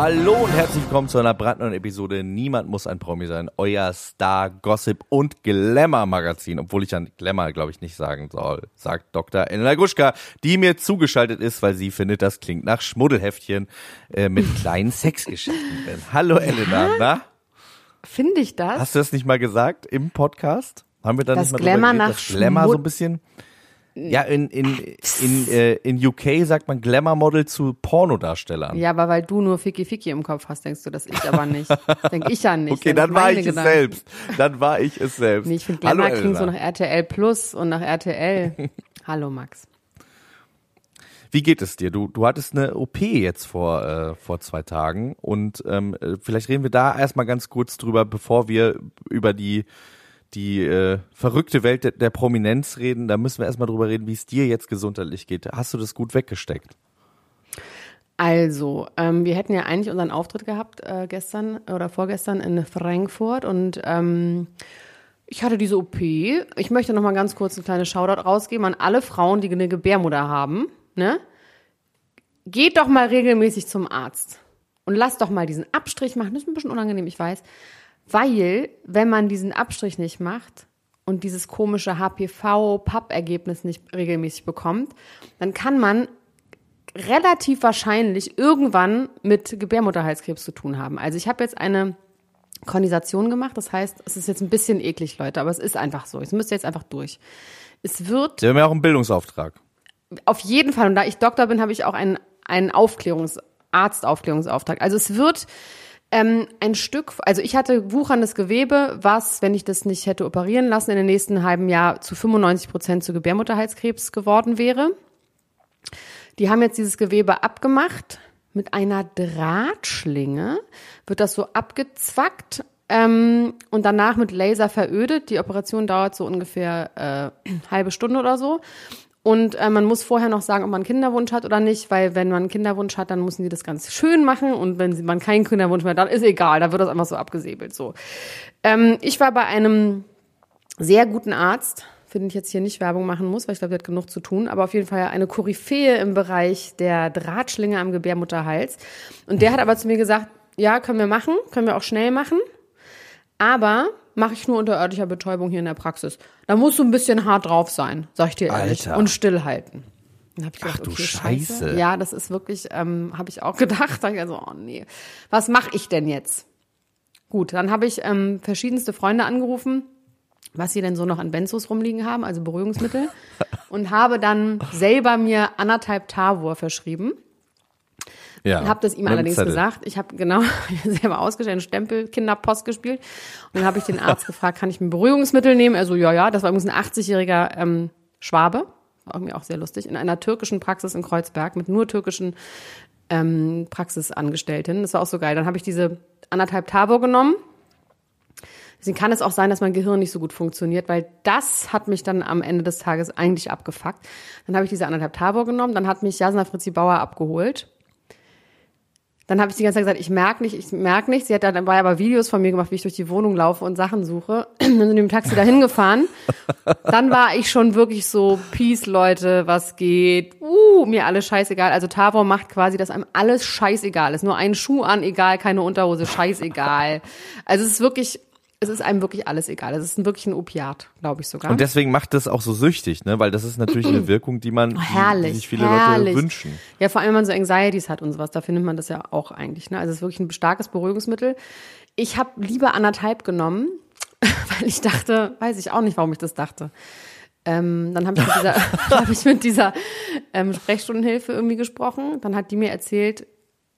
Hallo und herzlich willkommen zu einer brandneuen Episode Niemand muss ein Promi sein. Euer Star, Gossip und Glamour Magazin. Obwohl ich an Glamour, glaube ich, nicht sagen soll, sagt Dr. Elena Gruschka, die mir zugeschaltet ist, weil sie findet, das klingt nach Schmuddelheftchen äh, mit kleinen Sexgeschichten drin. Hallo Elena, na? Finde ich das? Hast du das nicht mal gesagt im Podcast? Haben wir da Das nicht mal Glamour drüber nach geredet, dass Glamour so ein bisschen ja, in, in, in, äh, in UK sagt man Glamour-Model zu Pornodarstellern. ja, aber weil du nur Ficky Ficky im Kopf hast, denkst du das ich aber nicht. Denk ich ja nicht. Okay, dann war ich Gedanken. es selbst. Dann war ich es selbst. Nee, ich finde Hallo, Glamour klingt so nach RTL Plus und nach RTL. Hallo Max. Wie geht es dir? Du, du hattest eine OP jetzt vor, äh, vor zwei Tagen und ähm, äh, vielleicht reden wir da erstmal ganz kurz drüber, bevor wir über die, die äh, verrückte Welt der, der Prominenz reden. Da müssen wir erstmal drüber reden, wie es dir jetzt gesundheitlich geht. Hast du das gut weggesteckt? Also, ähm, wir hätten ja eigentlich unseren Auftritt gehabt äh, gestern oder vorgestern in Frankfurt und ähm, ich hatte diese OP. Ich möchte noch mal ganz kurz ein kleines Shoutout rausgeben an alle Frauen, die eine Gebärmutter haben. Ne? Geht doch mal regelmäßig zum Arzt und lasst doch mal diesen Abstrich machen. Das ist ein bisschen unangenehm, ich weiß. Weil, wenn man diesen Abstrich nicht macht und dieses komische HPV-PAP-Ergebnis nicht regelmäßig bekommt, dann kann man relativ wahrscheinlich irgendwann mit Gebärmutterhalskrebs zu tun haben. Also ich habe jetzt eine Kondensation gemacht, das heißt, es ist jetzt ein bisschen eklig, Leute, aber es ist einfach so. Es müsst ihr jetzt einfach durch. Es wird Wir haben ja auch einen Bildungsauftrag. auf jeden Fall, und da ich Doktor bin, habe ich auch einen, einen Aufklärungs-, Arztaufklärungsauftrag. Also es wird ähm, ein Stück, also ich hatte wucherndes Gewebe, was, wenn ich das nicht hätte operieren lassen, in den nächsten halben Jahr zu 95 Prozent zu Gebärmutterhalskrebs geworden wäre. Die haben jetzt dieses Gewebe abgemacht. Mit einer Drahtschlinge wird das so abgezwackt ähm, und danach mit Laser verödet. Die Operation dauert so ungefähr äh, halbe Stunde oder so. Und äh, man muss vorher noch sagen, ob man einen Kinderwunsch hat oder nicht, weil wenn man einen Kinderwunsch hat, dann müssen die das ganz schön machen. Und wenn man keinen Kinderwunsch mehr hat, dann ist egal, da wird das einfach so abgesäbelt. So. Ähm, ich war bei einem sehr guten Arzt, für den ich jetzt hier nicht Werbung machen muss, weil ich glaube, der hat genug zu tun, aber auf jeden Fall eine Koryphäe im Bereich der Drahtschlinge am Gebärmutterhals. Und der hat aber zu mir gesagt, ja, können wir machen, können wir auch schnell machen, aber mache ich nur unter örtlicher Betäubung hier in der Praxis. Da musst du ein bisschen hart drauf sein, sag ich dir ehrlich, Alter. und stillhalten. Dann hab ich gedacht, Ach du okay, Scheiße. Ja, das ist wirklich, ähm, habe ich auch gedacht. Da ich also, oh nee, was mache ich denn jetzt? Gut, dann habe ich ähm, verschiedenste Freunde angerufen, was sie denn so noch an Benzos rumliegen haben, also Beruhigungsmittel, und habe dann selber mir anderthalb Tavor verschrieben. Ja. Und habe das ihm allerdings Zettel. gesagt. Ich habe genau selber ausgestellt, einen Stempel, Kinderpost gespielt. Und dann habe ich den Arzt gefragt, kann ich mir Beruhigungsmittel nehmen? Er so, ja, ja. Das war übrigens ein 80-jähriger ähm, Schwabe. War irgendwie auch sehr lustig. In einer türkischen Praxis in Kreuzberg mit nur türkischen ähm, Praxisangestellten. Das war auch so geil. Dann habe ich diese anderthalb Tavor genommen. Deswegen kann es auch sein, dass mein Gehirn nicht so gut funktioniert, weil das hat mich dann am Ende des Tages eigentlich abgefuckt. Dann habe ich diese anderthalb Tavor genommen, dann hat mich Jasna Fritzi Bauer abgeholt. Dann habe ich die ganze Zeit gesagt, ich merke nicht, ich merke nicht. Sie hat dann dabei aber Videos von mir gemacht, wie ich durch die Wohnung laufe und Sachen suche. Dann sind wir im Taxi dahin gefahren. Dann war ich schon wirklich so, Peace, Leute, was geht? Uh, mir alles scheißegal. Also Tavor macht quasi, dass einem alles scheißegal ist. Nur einen Schuh an, egal, keine Unterhose, scheißegal. Also es ist wirklich, es ist einem wirklich alles egal. Es ist wirklich ein Opiat, glaube ich sogar. Und deswegen macht das auch so süchtig, ne? Weil das ist natürlich eine Wirkung, die man, die, herrlich, die sich viele herrlich. Leute wünschen. Ja, vor allem, wenn man so Anxieties hat und sowas, da findet man das ja auch eigentlich. Ne? Also es ist wirklich ein starkes Beruhigungsmittel. Ich habe lieber anderthalb genommen, weil ich dachte, weiß ich auch nicht, warum ich das dachte. Ähm, dann habe ich mit dieser, hab ich mit dieser ähm, Sprechstundenhilfe irgendwie gesprochen. Dann hat die mir erzählt,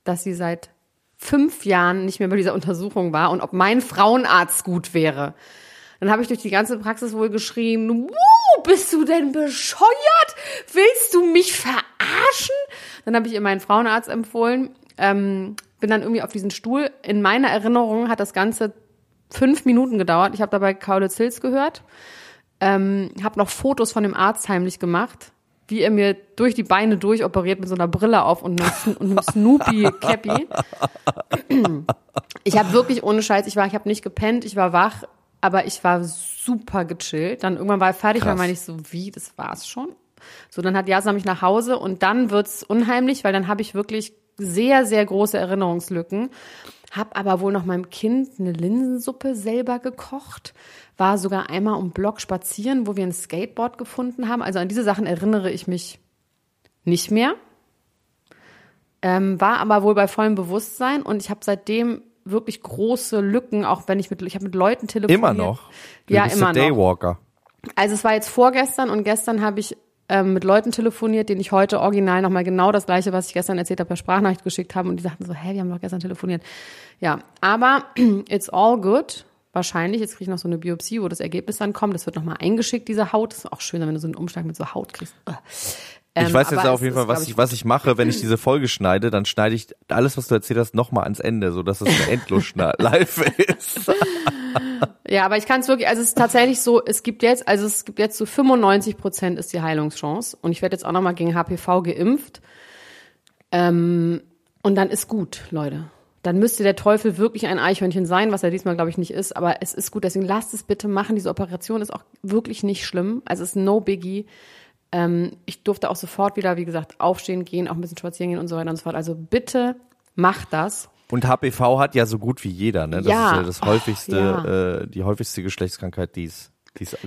dass sie seit fünf Jahren nicht mehr bei dieser Untersuchung war und ob mein Frauenarzt gut wäre. Dann habe ich durch die ganze Praxis wohl geschrien, Wuh, bist du denn bescheuert? Willst du mich verarschen? Dann habe ich ihr meinen Frauenarzt empfohlen, ähm, bin dann irgendwie auf diesen Stuhl. In meiner Erinnerung hat das Ganze fünf Minuten gedauert. Ich habe dabei Kaulitz Hills gehört, ähm, habe noch Fotos von dem Arzt heimlich gemacht, wie er mir durch die Beine durchoperiert mit so einer Brille auf und einem, Snoopy-Cappy. Ich habe wirklich ohne Scheiß, ich war, ich habe nicht gepennt, ich war wach, aber ich war super gechillt. Dann irgendwann war er fertig, Krass. dann meine ich so, wie, das war's schon? So, dann hat Jasa mich nach Hause und dann wird's unheimlich, weil dann habe ich wirklich sehr, sehr große Erinnerungslücken. Hab aber wohl noch meinem Kind eine Linsensuppe selber gekocht. War sogar einmal um Block spazieren, wo wir ein Skateboard gefunden haben. Also an diese Sachen erinnere ich mich nicht mehr. Ähm, war aber wohl bei vollem Bewusstsein und ich habe seitdem wirklich große Lücken, auch wenn ich mit, ich habe mit Leuten telefoniert. Immer noch. Du Ja, bist immer der noch. Daywalker. Also es war jetzt vorgestern und gestern habe ich ähm, mit Leuten telefoniert, denen ich heute original nochmal genau das gleiche, was ich gestern erzählt habe, per Sprachnachricht geschickt haben und die sagten so, hä, wir haben doch gestern telefoniert. Ja, aber it's all good. Wahrscheinlich, jetzt kriege ich noch so eine Biopsie, wo das Ergebnis dann kommt. Das wird nochmal eingeschickt, diese Haut. Das ist auch schön, wenn du so einen Umschlag mit so Haut kriegst. Ugh. Ich Ähm, weiß jetzt auf jeden Fall, was ich, was ich mache, wenn ich diese Folge schneide, dann schneide ich alles, was du erzählt hast, nochmal ans Ende, so dass es eine Endlosschneid-Live ist. Ja, aber ich kann es wirklich, also es ist tatsächlich so, es gibt jetzt, also es gibt jetzt so 95 Prozent ist die Heilungschance und ich werde jetzt auch nochmal gegen HPV geimpft. Ähm, und dann ist gut, Leute. Dann müsste der Teufel wirklich ein Eichhörnchen sein, was er diesmal, glaube ich, nicht ist. Aber es ist gut, deswegen lasst es bitte machen. Diese Operation ist auch wirklich nicht schlimm. Also es ist no biggie. Ähm, ich durfte auch sofort wieder, wie gesagt, aufstehen, gehen, auch ein bisschen spazieren gehen und so weiter und so fort. Also bitte macht das. Und HPV hat ja so gut wie jeder, ne? Das Ja. ist ja das Oh, häufigste, ja. äh, die häufigste Geschlechtskrankheit, die es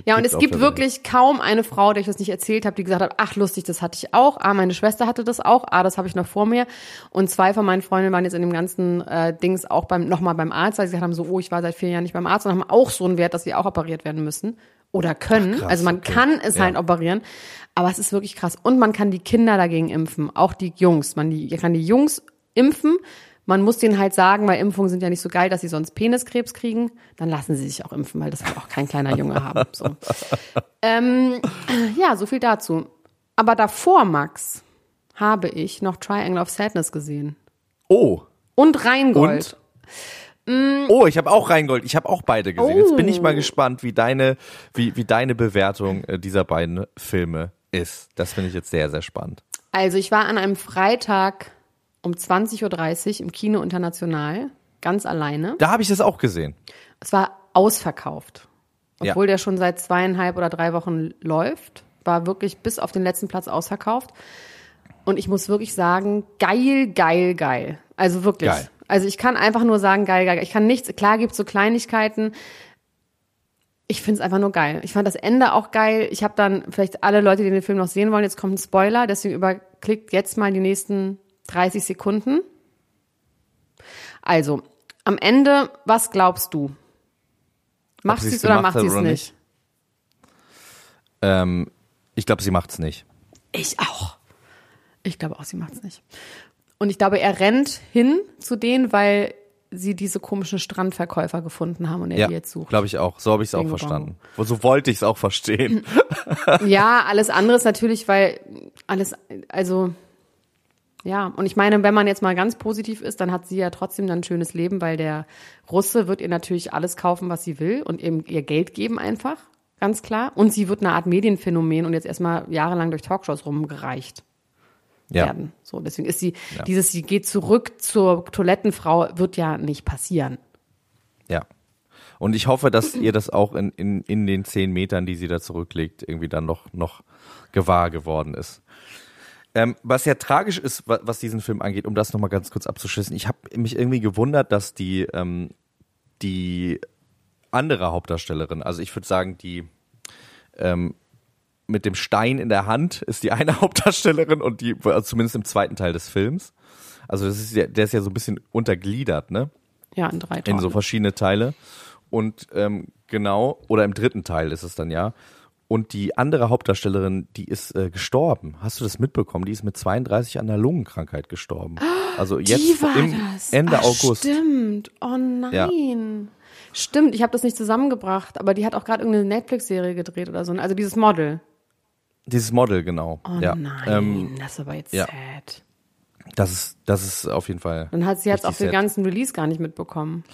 Ja, und es gibt der Welt. wirklich kaum eine Frau, der ich das nicht erzählt habe, die gesagt hat, ach lustig, das hatte ich auch. Ah, meine Schwester hatte das auch. Ah, das habe ich noch vor mir. Und zwei von meinen Freundinnen waren jetzt in dem ganzen äh, Dings auch beim nochmal beim Arzt, weil sie gesagt haben, so, oh, ich war seit vier Jahren nicht beim Arzt und haben auch so einen Wert, dass sie auch operiert werden müssen oder können. krass, also man okay. kann es Ja. halt operieren, aber es ist wirklich krass. Und man kann die Kinder dagegen impfen, auch die Jungs. Man die, kann die Jungs impfen. Man muss denen halt sagen, weil Impfungen sind ja nicht so geil, dass sie sonst Peniskrebs kriegen. Dann lassen sie sich auch impfen, weil das will auch kein kleiner Junge haben. So. Ähm, ja, so viel dazu. Aber davor, Max, habe ich noch Triangle of Sadness gesehen. Oh. Und Rheingold. Oh, ich habe auch Rheingold. Ich habe auch beide gesehen. Jetzt bin ich Oh. mal gespannt, wie deine, wie, wie deine Bewertung äh, dieser beiden Filme ist. Das finde ich jetzt sehr, sehr spannend. Also ich war an einem Freitag um 20.30 Uhr im Kino International, ganz alleine. Da habe ich das auch gesehen. Es war ausverkauft. Ja. Obwohl der schon seit zweieinhalb oder drei Wochen läuft. War wirklich bis auf den letzten Platz ausverkauft. Und ich muss wirklich sagen, geil, geil, geil. Also wirklich. Geil. Also ich kann einfach nur sagen, geil, geil. Ich kann nichts, klar gibt's so Kleinigkeiten. Ich find's einfach nur geil. Ich fand das Ende auch geil. Ich habe dann, vielleicht alle Leute, die den Film noch sehen wollen, jetzt kommt ein Spoiler, deswegen überklickt jetzt mal die nächsten 30 Sekunden. Also, am Ende, was glaubst du? Macht sie es oder macht sie es oder nicht? Ähm, ich glaube, sie macht's nicht. Ich auch. Ich glaube auch, sie macht es nicht. Und ich glaube, er rennt hin zu denen, weil sie diese komischen Strandverkäufer gefunden haben und er Ja, die jetzt sucht. glaube ich auch. So habe ich es auch verstanden. So wollte ich es auch verstehen. Ja, alles andere ist natürlich, weil alles, also ja, und ich meine, wenn man jetzt mal ganz positiv ist, dann hat sie ja trotzdem dann ein schönes Leben, weil der Russe wird ihr natürlich alles kaufen, was sie will und eben ihr Geld geben einfach, ganz klar. Und sie wird eine Art Medienphänomen und jetzt erstmal jahrelang durch Talkshows rumgereicht Ja. werden. So, deswegen ist sie, dieses, sie geht zurück zur Toilettenfrau, wird ja nicht passieren. Ja. Und ich hoffe, dass ihr das auch in, in, in den zehn Metern, die sie da zurücklegt, irgendwie dann noch, noch gewahr geworden ist. Ähm, was ja tragisch ist, wa- was diesen Film angeht, um das nochmal ganz kurz abzuschließen, ich habe mich irgendwie gewundert, dass die, ähm, die andere Hauptdarstellerin, also ich würde sagen, die ähm, mit dem Stein in der Hand ist die eine Hauptdarstellerin und die, also zumindest im zweiten Teil des Films. Also das ist ja, der ist ja so ein bisschen untergliedert, ne? Ja, in drei in Tagen. so verschiedene Teile. Und ähm, genau, oder im dritten Teil ist es dann ja. Und die andere Hauptdarstellerin, die ist äh, gestorben. Hast du das mitbekommen? Die ist mit 32 an einer Lungenkrankheit gestorben. Also jetzt im das. Ende Ach, August. Stimmt. Oh nein. Stimmt, ich habe das nicht zusammengebracht, aber die hat auch gerade irgendeine Netflix-Serie gedreht oder so. Also dieses Model. Dieses Model, genau. Oh ja. nein, Ähm, das ist aber jetzt ja. sad. das ist, das ist auf jeden Fall. Dann hat sie jetzt auch den ganzen Release gar nicht mitbekommen.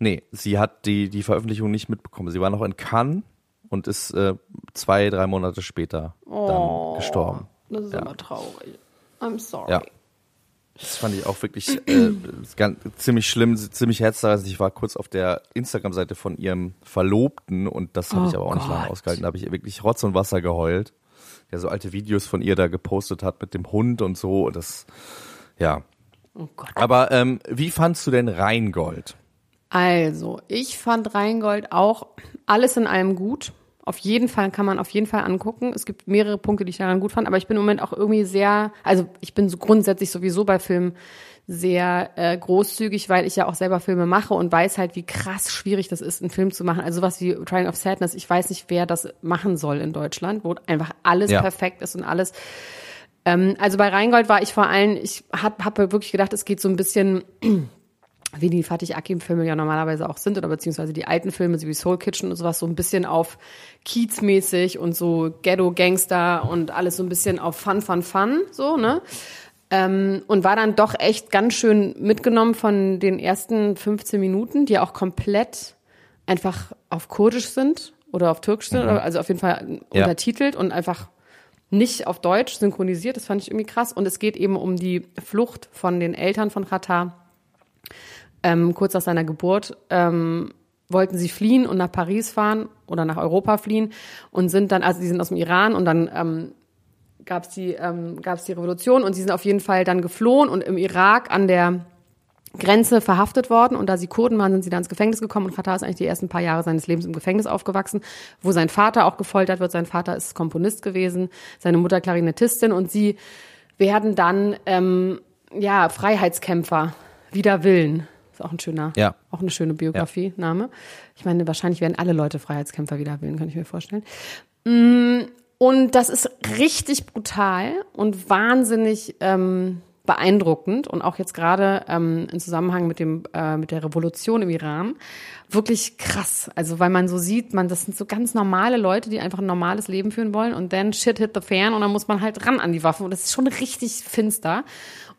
Nee, sie hat die, die Veröffentlichung nicht mitbekommen. Sie war noch in Cannes und ist äh, zwei, drei Monate später Oh. dann gestorben. Das ist immer traurig. I'm sorry. Ja. Das fand ich auch wirklich äh, ganz, ziemlich schlimm, ziemlich herzzerreißend. Ich war kurz auf der Instagram-Seite von ihrem Verlobten und das habe Oh ich aber auch nicht lange Gott. ausgehalten. Da habe ich wirklich Rotz und Wasser geheult. Der so alte Videos von ihr da gepostet hat mit dem Hund und so. Und Das, ja. Oh Gott. Aber ähm, wie fandst du denn Rheingold? Also, ich fand Rheingold auch alles in allem gut. Auf jeden Fall kann man auf jeden Fall angucken. Es gibt mehrere Punkte, die ich daran gut fand, aber ich bin im Moment auch irgendwie sehr, also ich bin so grundsätzlich sowieso bei Filmen sehr äh, großzügig, weil ich ja auch selber Filme mache und weiß halt, wie krass schwierig das ist, einen Film zu machen. Also was wie Trying of Sadness, ich weiß nicht, wer das machen soll in Deutschland, wo einfach alles Ja. perfekt ist und alles ähm, also bei Rheingold war ich vor allem, ich hab, hab wirklich gedacht, es geht so ein bisschen wie die Fatih Akim-Filme ja normalerweise auch sind, oder beziehungsweise die alten Filme, so wie Soul Kitchen und sowas, so ein bisschen auf Kiez-mäßig und so Ghetto-Gangster und alles so ein bisschen auf Fun, Fun, Fun, so, ne? Ähm, und war dann doch echt ganz schön mitgenommen von den ersten 15 Minuten, die auch komplett einfach auf Kurdisch sind oder auf Türkisch sind, oder also auf jeden Fall Ja. untertitelt und einfach nicht auf Deutsch synchronisiert. Das fand ich irgendwie krass. Und es geht eben um die Flucht von den Eltern von Qatar. Ähm, kurz nach seiner Geburt ähm, wollten sie fliehen und nach Paris fahren oder nach Europa fliehen und sind dann, also die sind aus dem Iran und dann ähm, gab es die, ähm, gab's die Revolution und sie sind auf jeden Fall dann geflohen und im Irak an der Grenze verhaftet worden und da sie Kurden waren, sind sie dann ins Gefängnis gekommen und Katar ist eigentlich die ersten paar Jahre seines Lebens im Gefängnis aufgewachsen, wo sein Vater auch gefoltert wird. Sein Vater ist Komponist gewesen, seine Mutter Klarinettistin und sie werden dann ähm, ja Freiheitskämpfer wider Willen. Ist auch ein schöner, Ja. auch eine schöne Biografie, Name. Ich meine, wahrscheinlich werden alle Leute Freiheitskämpfer wider Willen, kann ich mir vorstellen. Mm, Und das ist richtig brutal und wahnsinnig ähm, beeindruckend und auch jetzt gerade ähm, im Zusammenhang mit dem äh, mit der Revolution im Iran wirklich krass. Also weil man so sieht, man das sind so ganz normale Leute, die einfach ein normales Leben führen wollen und dann shit hit the fan und dann muss man halt ran an die Waffen und das ist schon richtig finster.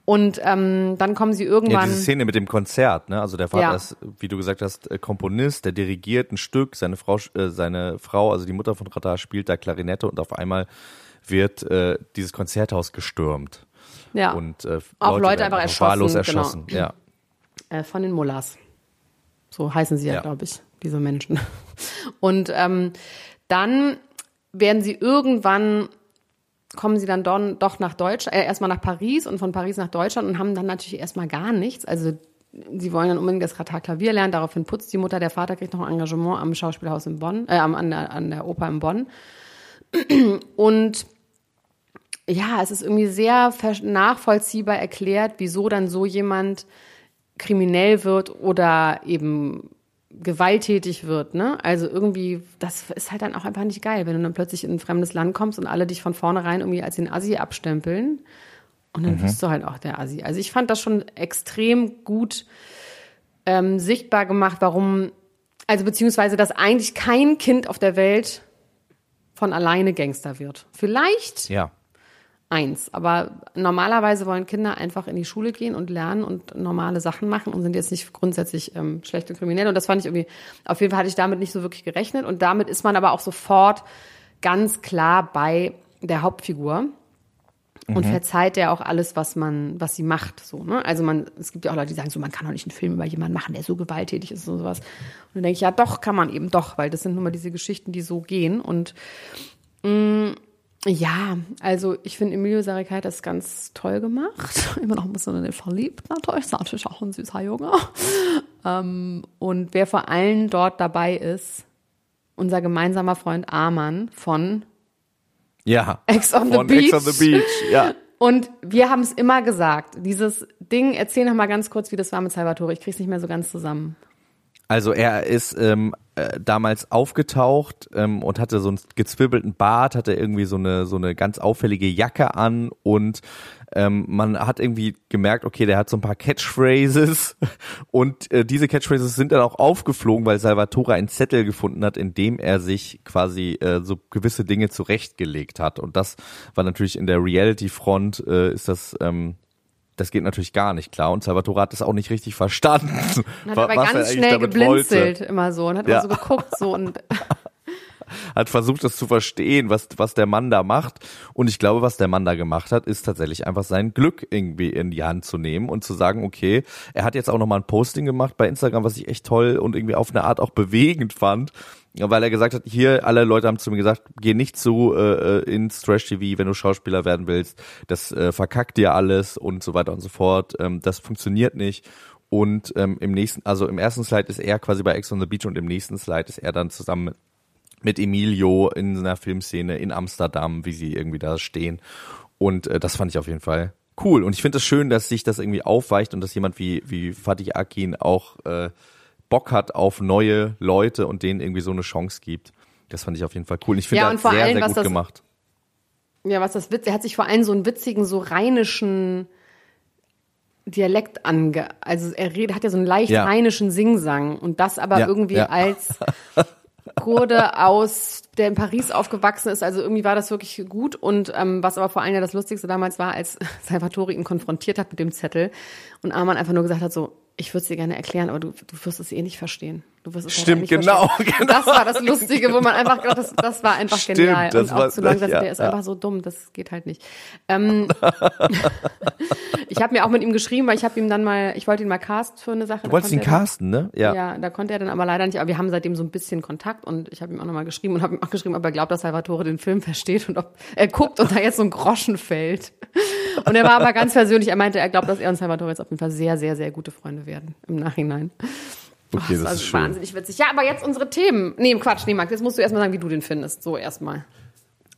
Und ähm, dann kommen sie Ja, irgendwann. diese Szene mit dem Konzert, ne? Also der Vater Ja. ist, wie du gesagt hast, äh, Komponist, der dirigiert ein Stück, seine Frau, äh, seine Frau, also die Mutter von Radar, spielt da Klarinette und auf einmal wird äh, dieses Konzerthaus gestürmt. ja. Und äh, Auch Leute werden einfach wahllos erschossen, genau. erschossen. Ja. äh, von den Mullahs. So heißen sie ja, Ja. glaube ich, diese Menschen. Und ähm, dann werden sie irgendwann kommen sie dann doch nach Deutschland, äh, erstmal nach Paris und von Paris nach Deutschland und haben dann natürlich erstmal gar nichts. Also sie wollen dann unbedingt das Katar Klavier lernen, daraufhin putzt die Mutter, der Vater kriegt noch ein Engagement am Schauspielhaus in Bonn, äh, an, der, an der Oper in Bonn. Und ja, es ist irgendwie sehr nachvollziehbar erklärt, wieso dann so jemand kriminell wird oder eben gewalttätig wird, ne? Also irgendwie, das ist halt dann auch einfach nicht geil, wenn du dann plötzlich in ein fremdes Land kommst und alle dich von vornherein irgendwie als den Assi abstempeln. Und dann bist du halt auch der Assi. Also ich fand das schon extrem gut ähm, sichtbar gemacht, warum, also beziehungsweise, dass eigentlich kein Kind auf der Welt von alleine Gangster wird. Vielleicht Ja. Eins. Aber normalerweise wollen Kinder einfach in die Schule gehen und lernen und normale Sachen machen und sind jetzt nicht grundsätzlich ähm, schlecht und kriminell. Und das fand ich irgendwie, auf jeden Fall hatte ich damit nicht so wirklich gerechnet. Und damit ist man aber auch sofort ganz klar bei der Hauptfigur. Und verzeiht der auch alles, was man, was sie macht, so, ne? Also man, es gibt ja auch Leute, die sagen so, man kann doch nicht einen Film über jemanden machen, der so gewalttätig ist und sowas. Und dann denke ich, ja doch, kann man eben doch, weil das sind nun mal diese Geschichten, die so gehen. Und ja, also ich finde Emilio Sarek hat das ganz toll gemacht. Immer noch ein bisschen in den verliebt natürlich. Ist natürlich auch ein süßer Junge. Ähm, und wer vor allem dort dabei ist, unser gemeinsamer Freund Arman von Ja. Ex on the Von Ex on Beach. the Beach. Ja. und wir haben es immer gesagt, dieses Ding, erzähl noch mal ganz kurz, wie das war mit Salvatore. Ich krieg's nicht mehr so ganz zusammen. Also er ist ähm, äh, damals aufgetaucht ähm, und hatte so einen gezwirbelten Bart, hatte irgendwie so eine so eine ganz auffällige Jacke an und ähm, man hat irgendwie gemerkt, okay, der hat so ein paar Catchphrases. Und äh, diese Catchphrases sind dann auch aufgeflogen, weil Salvatore einen Zettel gefunden hat, in dem er sich quasi äh, so gewisse Dinge zurechtgelegt hat. Und das war natürlich in der Reality-Front äh, ist das ähm, das geht natürlich gar nicht klar und Salvatore hat das auch nicht richtig verstanden. Und hat aber was ganz schnell geblinzelt wollte. immer so und hat Ja. immer so geguckt so und hat versucht, das zu verstehen, was, was der Mann da macht. Und ich glaube, was der Mann da gemacht hat, ist tatsächlich einfach sein Glück irgendwie in die Hand zu nehmen und zu sagen, okay, er hat jetzt auch nochmal ein Posting gemacht bei Instagram, was ich echt toll und irgendwie auf eine Art auch bewegend fand. Weil er gesagt hat, hier, alle Leute haben zu mir gesagt, geh nicht zu äh, äh ins Trash-TV, wenn du Schauspieler werden willst. Das äh, verkackt dir alles und so weiter und so fort. Ähm, das funktioniert nicht. Und ähm, im nächsten, also im ersten Slide ist er quasi bei Ex on the Beach und im nächsten Slide ist er dann zusammen mit Emilio in einer Filmszene in Amsterdam, wie sie irgendwie da stehen. Und äh, das fand ich auf jeden Fall cool. Und ich finde es das schön, dass sich das irgendwie aufweicht und dass jemand wie, wie Fatih Akin auch äh, Bock hat auf neue Leute und denen irgendwie so eine Chance gibt. Das fand ich auf jeden Fall cool. Ich finde ja, das sehr, allem, sehr gut das, gemacht. Ja, was das Witz, er hat sich vor allem so einen witzigen, so rheinischen Dialekt ange, also er redet, hat ja so einen leicht Ja. rheinischen Singsang und das aber Ja, irgendwie als Kurde aus, der in Paris aufgewachsen ist, also irgendwie war das wirklich gut und ähm, was aber vor allem ja das Lustigste damals war, als Salvatore ihn konfrontiert hat mit dem Zettel und Arman einfach nur gesagt hat so, ich würde es dir gerne erklären, aber du, du wirst es eh nicht verstehen. Du wirst es Stimmt, genau, genau. Das war das Lustige, wo man einfach gedacht, das, das war einfach Stimmt, genial. das und auch war- zu langsam, ja, der ist ja. einfach so dumm, das geht halt nicht. Ähm, ich habe mir auch mit ihm geschrieben, weil ich habe ihm dann mal, ich wollte ihn mal cast für eine Sache. Du wolltest ihn casten, ne? Ja. Ja. ja, da konnte er dann aber leider nicht, aber wir haben seitdem so ein bisschen Kontakt und ich habe ihm auch nochmal geschrieben und habe ihm auch geschrieben, ob er glaubt, dass Salvatore den Film versteht und ob er guckt und da jetzt so ein Groschen fällt. Und er war aber ganz persönlich, er meinte, er glaubt, dass er und Salvatore jetzt auf jeden Fall sehr, sehr, sehr gute Freunde werden im Nachhinein. Okay, das das war ist schön. wahnsinnig witzig. Ja, aber jetzt unsere Themen. Nee, Quatsch, nee, Max, jetzt musst du erstmal sagen, wie du den findest. So erstmal.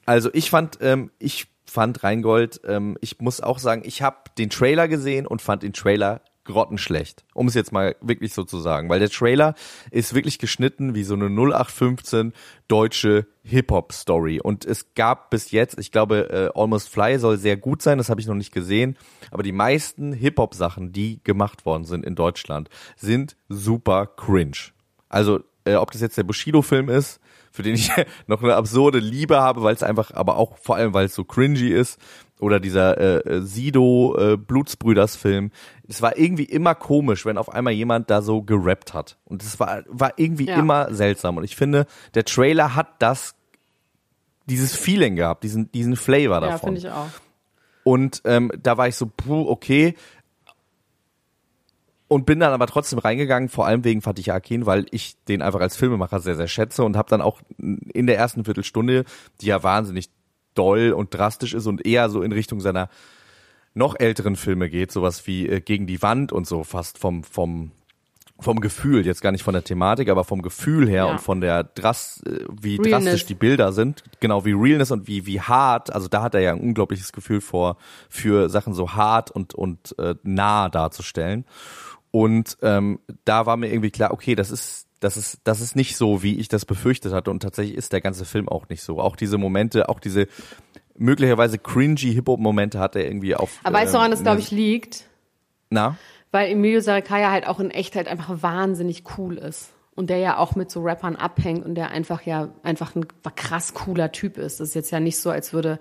Also ich fand, ähm, ich fand Rheingold, ähm, ich muss auch sagen, ich habe den Trailer gesehen und fand den Trailer grottenschlecht, um es jetzt mal wirklich so zu sagen, weil der Trailer ist wirklich geschnitten wie so eine 0815 deutsche Hip-Hop-Story. Und es gab bis jetzt, ich glaube, äh, Almost Fly soll sehr gut sein, das habe ich noch nicht gesehen, aber die meisten Hip-Hop-Sachen, die gemacht worden sind in Deutschland, sind super cringe. Also äh, ob das jetzt der Bushido-Film ist, für den ich noch eine absurde Liebe habe, weil es einfach, aber auch vor allem, weil es so cringy ist, oder dieser äh, äh, Sido äh, Blutsbrüders-Film. Es war irgendwie immer komisch, wenn auf einmal jemand da so gerappt hat. Und es war, war irgendwie Ja. immer seltsam. Und ich finde, der Trailer hat das, dieses Feeling gehabt, diesen, diesen Flavor Ja, davon. finde ich auch. Und ähm, da war ich so, puh, okay. Und bin dann aber trotzdem reingegangen, vor allem wegen Fatih Akin, weil ich den einfach als Filmemacher sehr, sehr schätze und habe dann auch in der ersten Viertelstunde, die ja wahnsinnig doll und drastisch ist und eher so in Richtung seiner noch älteren Filme geht, sowas wie äh, Gegen die Wand und so fast vom, vom, vom Gefühl, jetzt gar nicht von der Thematik, aber vom Gefühl her Ja. und von der Dras äh, wie Realness. drastisch die Bilder sind, genau wie Realness und wie wie hart, also da hat er ja ein unglaubliches Gefühl vor für Sachen so hart und und äh, nah darzustellen. Und ähm, da war mir irgendwie klar, okay, das ist das ist das ist nicht so, wie ich das befürchtet hatte und tatsächlich ist der ganze Film auch nicht so. Auch diese Momente, auch diese möglicherweise cringy Hip Hop Momente hat er irgendwie auf. Aber weißt du, woran das, ähm, glaube ich, liegt? Na, Weil Emilio Sarikaya halt auch in Echtheit einfach wahnsinnig cool ist. Und der ja auch mit so Rappern abhängt und der einfach ja einfach ein krass cooler Typ ist. Das ist jetzt ja nicht so, als würde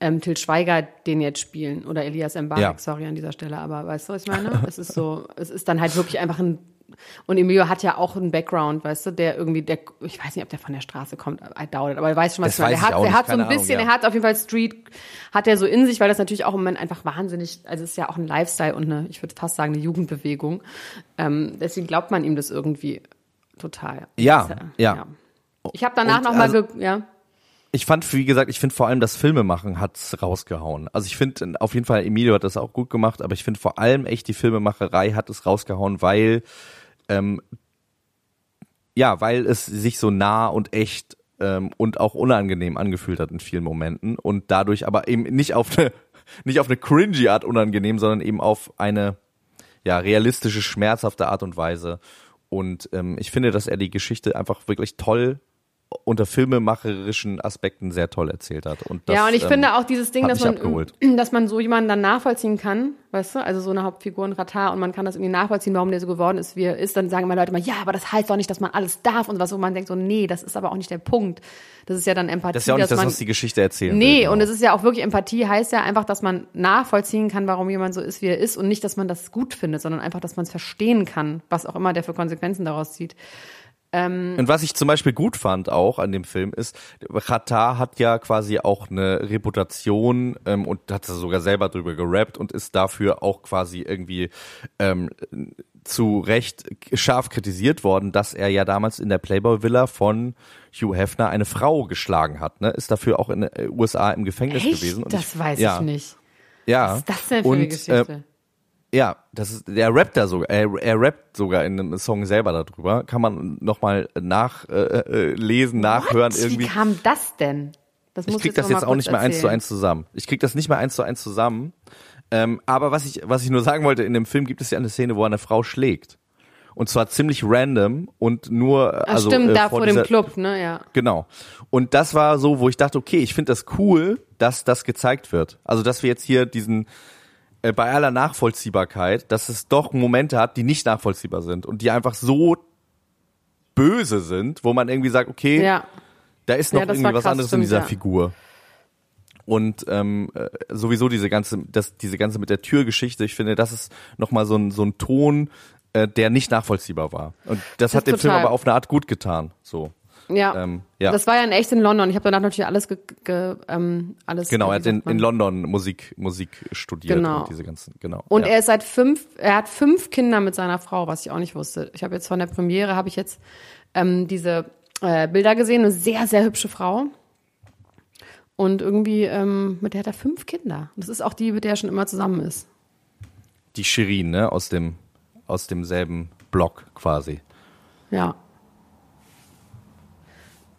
ähm, Till Schweiger den jetzt spielen oder Elias Mbarek, Ja. sorry an dieser Stelle, aber weißt du, was ich meine? es ist so, es ist dann halt wirklich einfach ein und Emilio hat ja auch einen Background, weißt du, der irgendwie, der, ich weiß nicht, ob der von der Straße kommt, I doubt it, aber er weiß schon, was Das ich meine. Der hat, der hat so ein keine Ahnung, bisschen, ja. er hat auf jeden Fall Street, hat er so in sich, weil das natürlich auch im Moment einfach wahnsinnig, also es ist ja auch ein Lifestyle und eine, ich würde fast sagen, eine Jugendbewegung. Ähm, deswegen glaubt man ihm das irgendwie total. Ja, ist ja. Ich habe danach Und noch mal, also- ja. Ich fand, wie gesagt, ich finde vor allem das Filmemachen hat's rausgehauen. Also ich finde auf jeden Fall, Emilio hat das auch gut gemacht, aber ich finde vor allem echt die Filmemacherei hat es rausgehauen, weil ähm, ja, weil es sich so nah und echt ähm, und auch unangenehm angefühlt hat in vielen Momenten und dadurch aber eben nicht auf eine nicht auf eine cringy Art unangenehm, sondern eben auf eine ja realistische, schmerzhafte Art und Weise. Und ähm, ich finde, dass er die Geschichte einfach wirklich toll unter filmemacherischen Aspekten sehr toll erzählt hat. Und das, ja, und ich ähm, finde auch dieses Ding, dass man, abgeholt. dass man so jemanden dann nachvollziehen kann, weißt du, also so eine Hauptfigur in Ratar und man kann das irgendwie nachvollziehen, warum der so geworden ist, wie er ist, dann sagen immer Leute mal, ja, aber das heißt doch nicht, dass man alles darf und was, wo man denkt so, nee, das ist aber auch nicht der Punkt. Das ist ja dann Empathie, Das ist ja auch nicht dass das, man, was die Geschichte erzählen Nee, will. genau. und es ist ja auch wirklich Empathie, heißt ja einfach, dass man nachvollziehen kann, warum jemand so ist, wie er ist und nicht, dass man das gut findet, sondern einfach, dass man es verstehen kann, was auch immer der für Konsequenzen daraus zieht. Und was ich zum Beispiel gut fand auch an dem Film ist, Qatar hat ja quasi auch eine Reputation ähm, und hat sogar selber drüber gerappt und ist dafür auch quasi irgendwie ähm, zu Recht scharf kritisiert worden, dass er ja damals in der Playboy Villa von Hugh Hefner eine Frau geschlagen hat. Ne? Ist dafür auch in den USA im Gefängnis Echt? gewesen. Und das weiß ja, ich nicht. Ja. Was ist das denn für und, eine Geschichte? Äh, ja, das ist, der rappt da sogar, er, er rappt sogar in einem Song selber darüber. Kann man nochmal nachlesen, äh, äh, nachhören What? irgendwie. Wie kam das denn? Das Ich krieg das jetzt auch nicht mehr eins zu eins zusammen. Ich krieg das nicht mehr eins zu eins zusammen. Ähm, aber was ich, was ich nur sagen wollte, in dem Film gibt es ja eine Szene, wo eine Frau schlägt. Und zwar ziemlich random und nur, Ach, also, stimmt, äh, da vor vor dem Club, ne, ja. Genau. Und das war so, wo ich dachte, okay, ich finde das cool, dass das gezeigt wird. Also, dass wir jetzt hier diesen, äh, bei aller Nachvollziehbarkeit, dass es doch Momente hat, die nicht nachvollziehbar sind und die einfach so böse sind, wo man irgendwie sagt, okay, Ja. da ist noch Ja, das irgendwie was krass, anderes in stimmt, dieser ja. Figur. Und ähm, äh, sowieso diese ganze, das, diese ganze mit der Türgeschichte, ich finde, das ist nochmal so ein, so ein Ton, äh, der nicht nachvollziehbar war. Und das, hat ist dem Film aber auf eine Art gut getan. So. Ja. Ähm, ja. Das war ja in echt in London. Ich habe danach natürlich alles ge, ge, ähm, alles Genau, er hat in, in London Musik, Musik studiert Genau. und diese ganzen, genau. Und ja. er ist seit fünf, er hat fünf Kinder mit seiner Frau, was ich auch nicht wusste. Ich habe jetzt von der Premiere habe ich jetzt ähm, diese äh, Bilder gesehen, eine sehr sehr hübsche Frau. Und irgendwie ähm, mit der hat er fünf Kinder. Das ist auch die, mit der er schon immer zusammen ist. die Shirin, ne, aus dem, aus demselben Block quasi. Ja.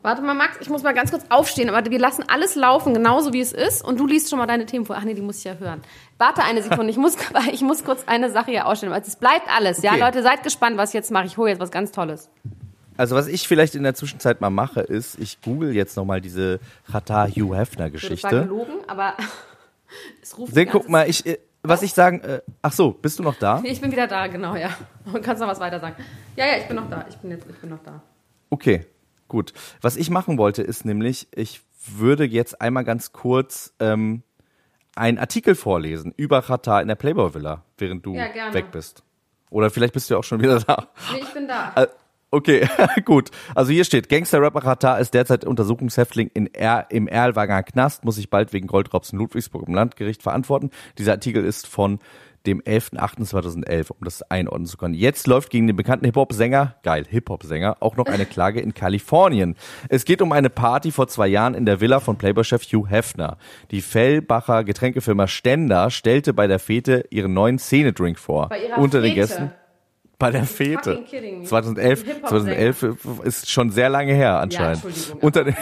Warte mal, Max, ich muss mal ganz kurz aufstehen, aber wir lassen alles laufen, genauso wie es ist. Und du liest schon mal deine Themen vor. Ach nee, die muss ich ja hören. Warte eine Sekunde, ich muss, ich muss kurz eine Sache hier ausstellen. weil Es bleibt alles, ja? Okay. Leute, seid gespannt, was ich jetzt mache. Ich hole jetzt was ganz Tolles. Also was ich vielleicht in der Zwischenzeit mal mache, ist, ich google jetzt nochmal diese Qatar Hugh Hefner Das war Geschichte. gelogen, aber es ruft Seh, die guck mal, ich, äh, was ich sagen, äh, ach so, bist du noch da? Ich bin wieder da, genau, ja. Und kannst noch was weiter sagen. Ja, ja, ich bin noch da. Ich bin jetzt, ich bin noch da. Okay, gut. Was ich machen wollte, ist nämlich, ich würde jetzt einmal ganz kurz ähm, einen Artikel vorlesen über Qatar in der Playboy Villa, während du Ja, weg bist. Oder vielleicht bist du ja auch schon wieder da. Nee, ich bin da. Äh, Okay, gut. Also hier steht, Gangster-Rapper Qatar ist derzeit Untersuchungshäftling in er im Erlwanger Knast, muss sich bald wegen Goldraubs in Ludwigsburg im Landgericht verantworten. Dieser Artikel ist von dem 11.08.2011, um das einordnen zu können. Jetzt läuft gegen den bekannten Hip-Hop-Sänger, geil, Hip-Hop-Sänger, auch noch eine Klage in Kalifornien. Es geht um eine Party vor zwei Jahren in der Villa von Playboy-Chef Hugh Hefner. Die Fellbacher Getränkefirma Stender stellte bei der Fete ihren neuen Szenedrink vor. Unter den Fete? Gästen. Bei der Fete. fucking kidding me? 2011, Ein Hip-Hop-Sänger. 2011 ist schon sehr lange her anscheinend. Entschuldigung, unter, den,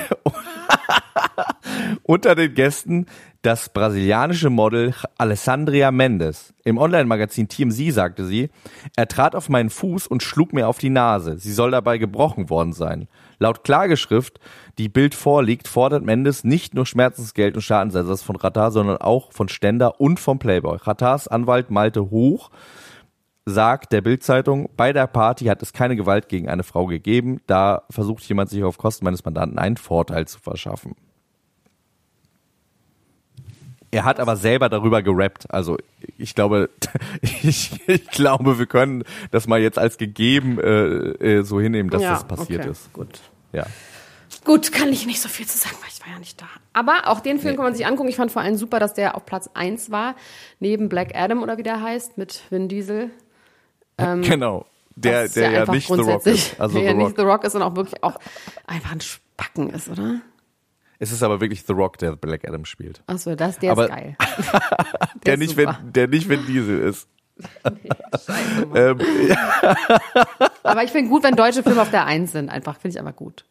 unter den Gästen das brasilianische Model Alessandria Mendes. Im Online-Magazin TMZ sagte sie, er trat auf meinen Fuß und schlug mir auf die Nase. Sie soll dabei gebrochen worden sein. Laut Klageschrift, die Bild vorliegt, fordert Mendes nicht nur Schmerzensgeld und Schadensersatz von Qatar, sondern auch von Ständer und vom Playboy. Qatars Anwalt Malte Hoch sagt der Bildzeitung, bei der Party hat es keine Gewalt gegen eine Frau gegeben, da versucht jemand sich auf Kosten meines Mandanten einen Vorteil zu verschaffen. Er hat aber selber darüber gerappt. Also ich glaube, ich, ich glaube, wir können das mal jetzt als gegeben äh, äh, so hinnehmen, dass ja, das passiert okay, ist. Gut. Ja. Gut, kann ich nicht so viel zu sagen, weil ich war ja nicht da. Aber auch den Film Nee. kann man sich angucken. Ich fand vor allem super, dass der auf Platz 1 war, neben Black Adam oder wie der heißt, mit Vin Diesel. Genau. Der, der ja, einfach nicht The Rock ist. Also der The ja Rock. nicht The Rock ist und auch wirklich auch einfach ein Spacken ist, oder? Es ist aber wirklich The Rock, der Black Adam spielt. Achso, das, der Aber- ist geil. Der, ist nicht, wenn, der nicht Vin Diesel ist. Scheiße, Mann. Ähm, Aber ich finde gut, wenn deutsche Filme auf der 1 sind. Einfach, finde ich einfach gut.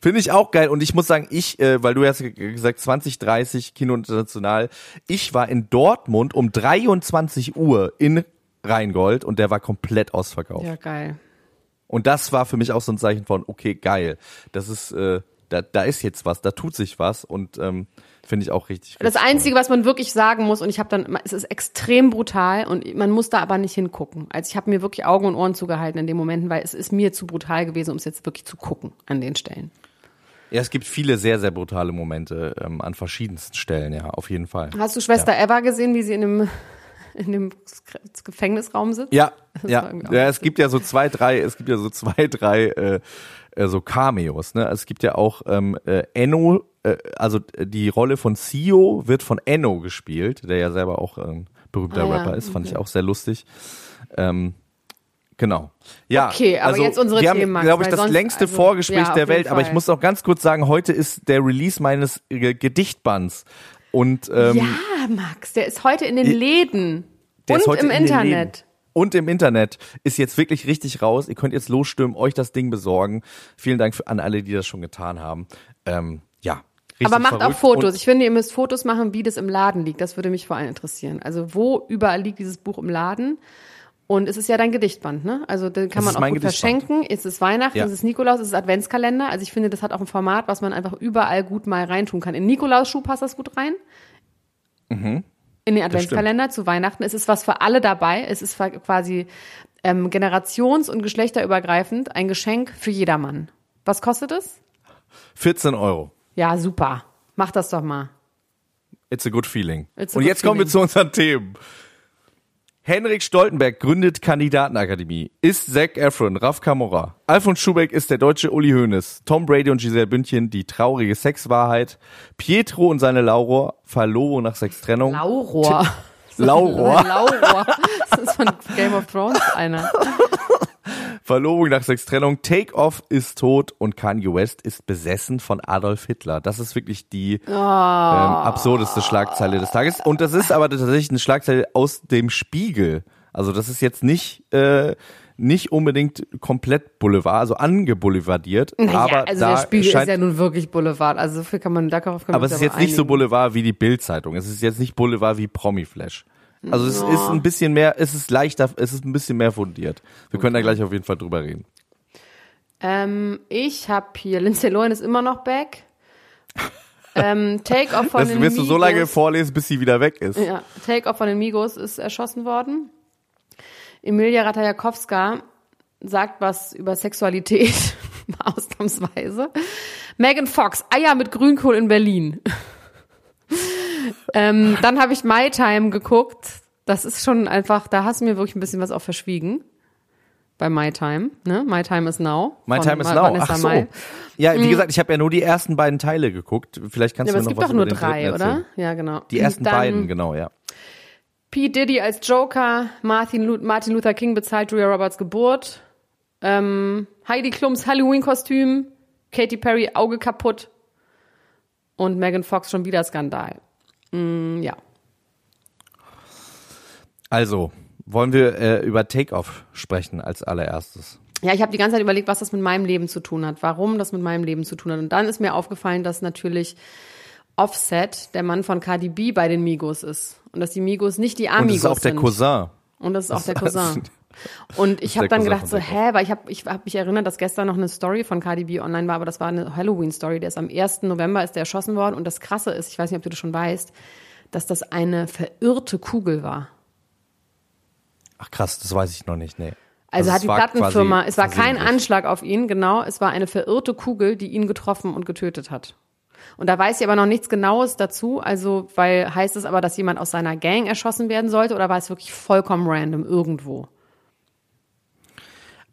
Finde ich auch geil. Und ich muss sagen, ich, äh, weil du hast ge- gesagt 2030 Kino International, ich war in Dortmund um 23 Uhr in Rheingold und der war komplett ausverkauft. Ja, geil. Und das war für mich auch so ein Zeichen von, okay, geil. Das ist, äh, da, da ist jetzt was, da tut sich was und ähm, finde ich auch richtig. Das richtig Einzige, was man wirklich sagen muss, und ich habe dann, es ist extrem brutal und man muss da aber nicht hingucken. Also ich habe mir wirklich Augen und Ohren zugehalten in den Momenten, weil es ist mir zu brutal gewesen, um es jetzt wirklich zu gucken an den Stellen. Ja, es gibt viele sehr, sehr brutale Momente ähm, an verschiedensten Stellen, ja, auf jeden Fall. Hast du Schwester Eva gesehen, wie sie in dem in dem Gefängnisraum sitzt. Ja, Das ja. ja. Es gibt ja so zwei, drei, es gibt ja so zwei, drei äh, äh, so Cameos. Ne? Es gibt ja auch ähm, äh, Enno, äh, also äh, die Rolle von Sio wird von Enno gespielt, der ja selber auch ein berühmter Ah ja, Rapper ist. Fand okay. ich auch sehr lustig. Ähm, Genau. Ja, Okay, aber also jetzt unsere wir Themen, haben, glaube ich, das sonst- längste also, Vorgespräch ja, der Welt. Aber ich muss auch ganz kurz sagen, heute ist der Release meines äh, Gedichtbands. Und ähm, ja, Max, der ist heute in den Läden. der und im in. Internet. Und im Internet ist jetzt wirklich richtig raus. Ihr könnt jetzt losstürmen, euch das Ding besorgen. Vielen Dank für, an alle, die das schon getan haben. Ähm, ja. Richtig Aber macht auch. Fotos. Ich finde, ihr müsst Fotos machen, wie das im Laden liegt. Das würde mich vor allem interessieren. Also wo überall liegt dieses Buch im Laden? Und es ist ja dein Gedichtband, ne? Also den kann Es man auch gut verschenken. Es ist Weihnachten, Ja. es ist Nikolaus, es ist Adventskalender. Also ich finde, das hat auch ein Format, was man einfach überall gut mal reintun kann. In Nikolaus-Schuh passt das gut rein. Mhm. In den Adventskalender zu Weihnachten. Es ist was für alle dabei. Es ist quasi ähm, generations- und geschlechterübergreifend ein Geschenk für jedermann. Was kostet es? 14 Euro. Ja, super. Mach das doch mal. It's a good feeling. A Und good jetzt kommen wir feeling. zu unseren Themen. Henrik Stoltenberg gründet Kandidatenakademie. Ist Zac Efron, Raf Kamora. Alfons Schubeck ist der deutsche Uli Hoeneß. Tom Brady und Giselle Bündchen, die traurige Sexwahrheit. Pietro und seine Laura, Verlobung nach Sextrennung. Lauror. Lauror. Lauror. Das ist von Game of Thrones einer. Verlobung nach Sextrennung. Take Off ist tot und Kanye West ist besessen von Adolf Hitler. Das ist wirklich die ähm, absurdeste Schlagzeile des Tages. Und das ist aber tatsächlich eine Schlagzeile aus dem Spiegel. Also das ist jetzt nicht äh, nicht unbedingt komplett Boulevard, also angeboulevardiert. Naja, aber also der Spiegel scheint, ist ja nun wirklich Boulevard. Also so viel kann man darauf kann aber es ist jetzt nicht so einigen. Boulevard wie die Bild-Zeitung. Es ist jetzt nicht Boulevard wie Promi-Flash. Also es ist ein bisschen mehr, es ist leichter, es ist ein bisschen mehr fundiert. Wir können da gleich auf jeden Fall drüber reden. Ähm, ich habe hier, Lindsay Lohan ist immer noch back. Ähm, Take Off von Das den wirst du so lange vorlesen, bis sie wieder weg ist. Ja, Take Off von den Migos ist erschossen worden. Emilia Ratajakowska sagt was über Sexualität, ausnahmsweise. Megan Fox, Eier mit Grünkohl in Berlin. Ähm, dann habe ich My Time geguckt. Das ist schon einfach, da hast du mir wirklich ein bisschen was auch verschwiegen. Bei My Time, ne? My Time is Now. My Time is Now. Vanessa Ach so. Mai. Ja, wie gesagt, ich habe ja nur die ersten beiden Teile geguckt. Vielleicht kannst Ja, du es mir noch gibt was doch nur über den drei, dritten oder? erzählen. Ja, genau. Die ersten Dann beiden, genau, ja. P. Diddy als Joker, Martin, Martin Luther King bezahlt Julia Roberts Geburt, ähm, Heidi Klums Halloween-Kostüm, Katy Perry Auge kaputt und Megan Fox schon wieder Skandal. Mm, ja. Also, wollen wir äh, über Take-Off sprechen als allererstes? Ja, ich habe die ganze Zeit überlegt, was das mit meinem Leben zu tun hat, warum das mit meinem Leben zu tun hat. Und dann ist mir aufgefallen, dass natürlich Offset der Mann von Cardi B bei den Migos ist. Und dass die Migos nicht die Und Amigos das ist auch der sind. Cousin. Und das ist auch der Cousin. Und ich habe dann gedacht so, hä, weil ich habe ich hab mich erinnert, dass gestern noch eine Story von Cardi B online war, aber das war eine Halloween-Story. Der ist am 1. November ist der erschossen worden. Und das Krasse ist, ich weiß nicht, ob du das schon weißt, dass das eine verirrte Kugel war. Ach krass, das weiß ich noch nicht, nee. Also, hat es die Plattenfirma, es war kein. Anschlag auf ihn, genau, es war eine verirrte Kugel, die ihn getroffen und getötet hat. Und da weiß ich aber noch nichts Genaues dazu, also, weil heißt es aber, dass jemand aus seiner Gang erschossen werden sollte oder war es wirklich vollkommen random irgendwo?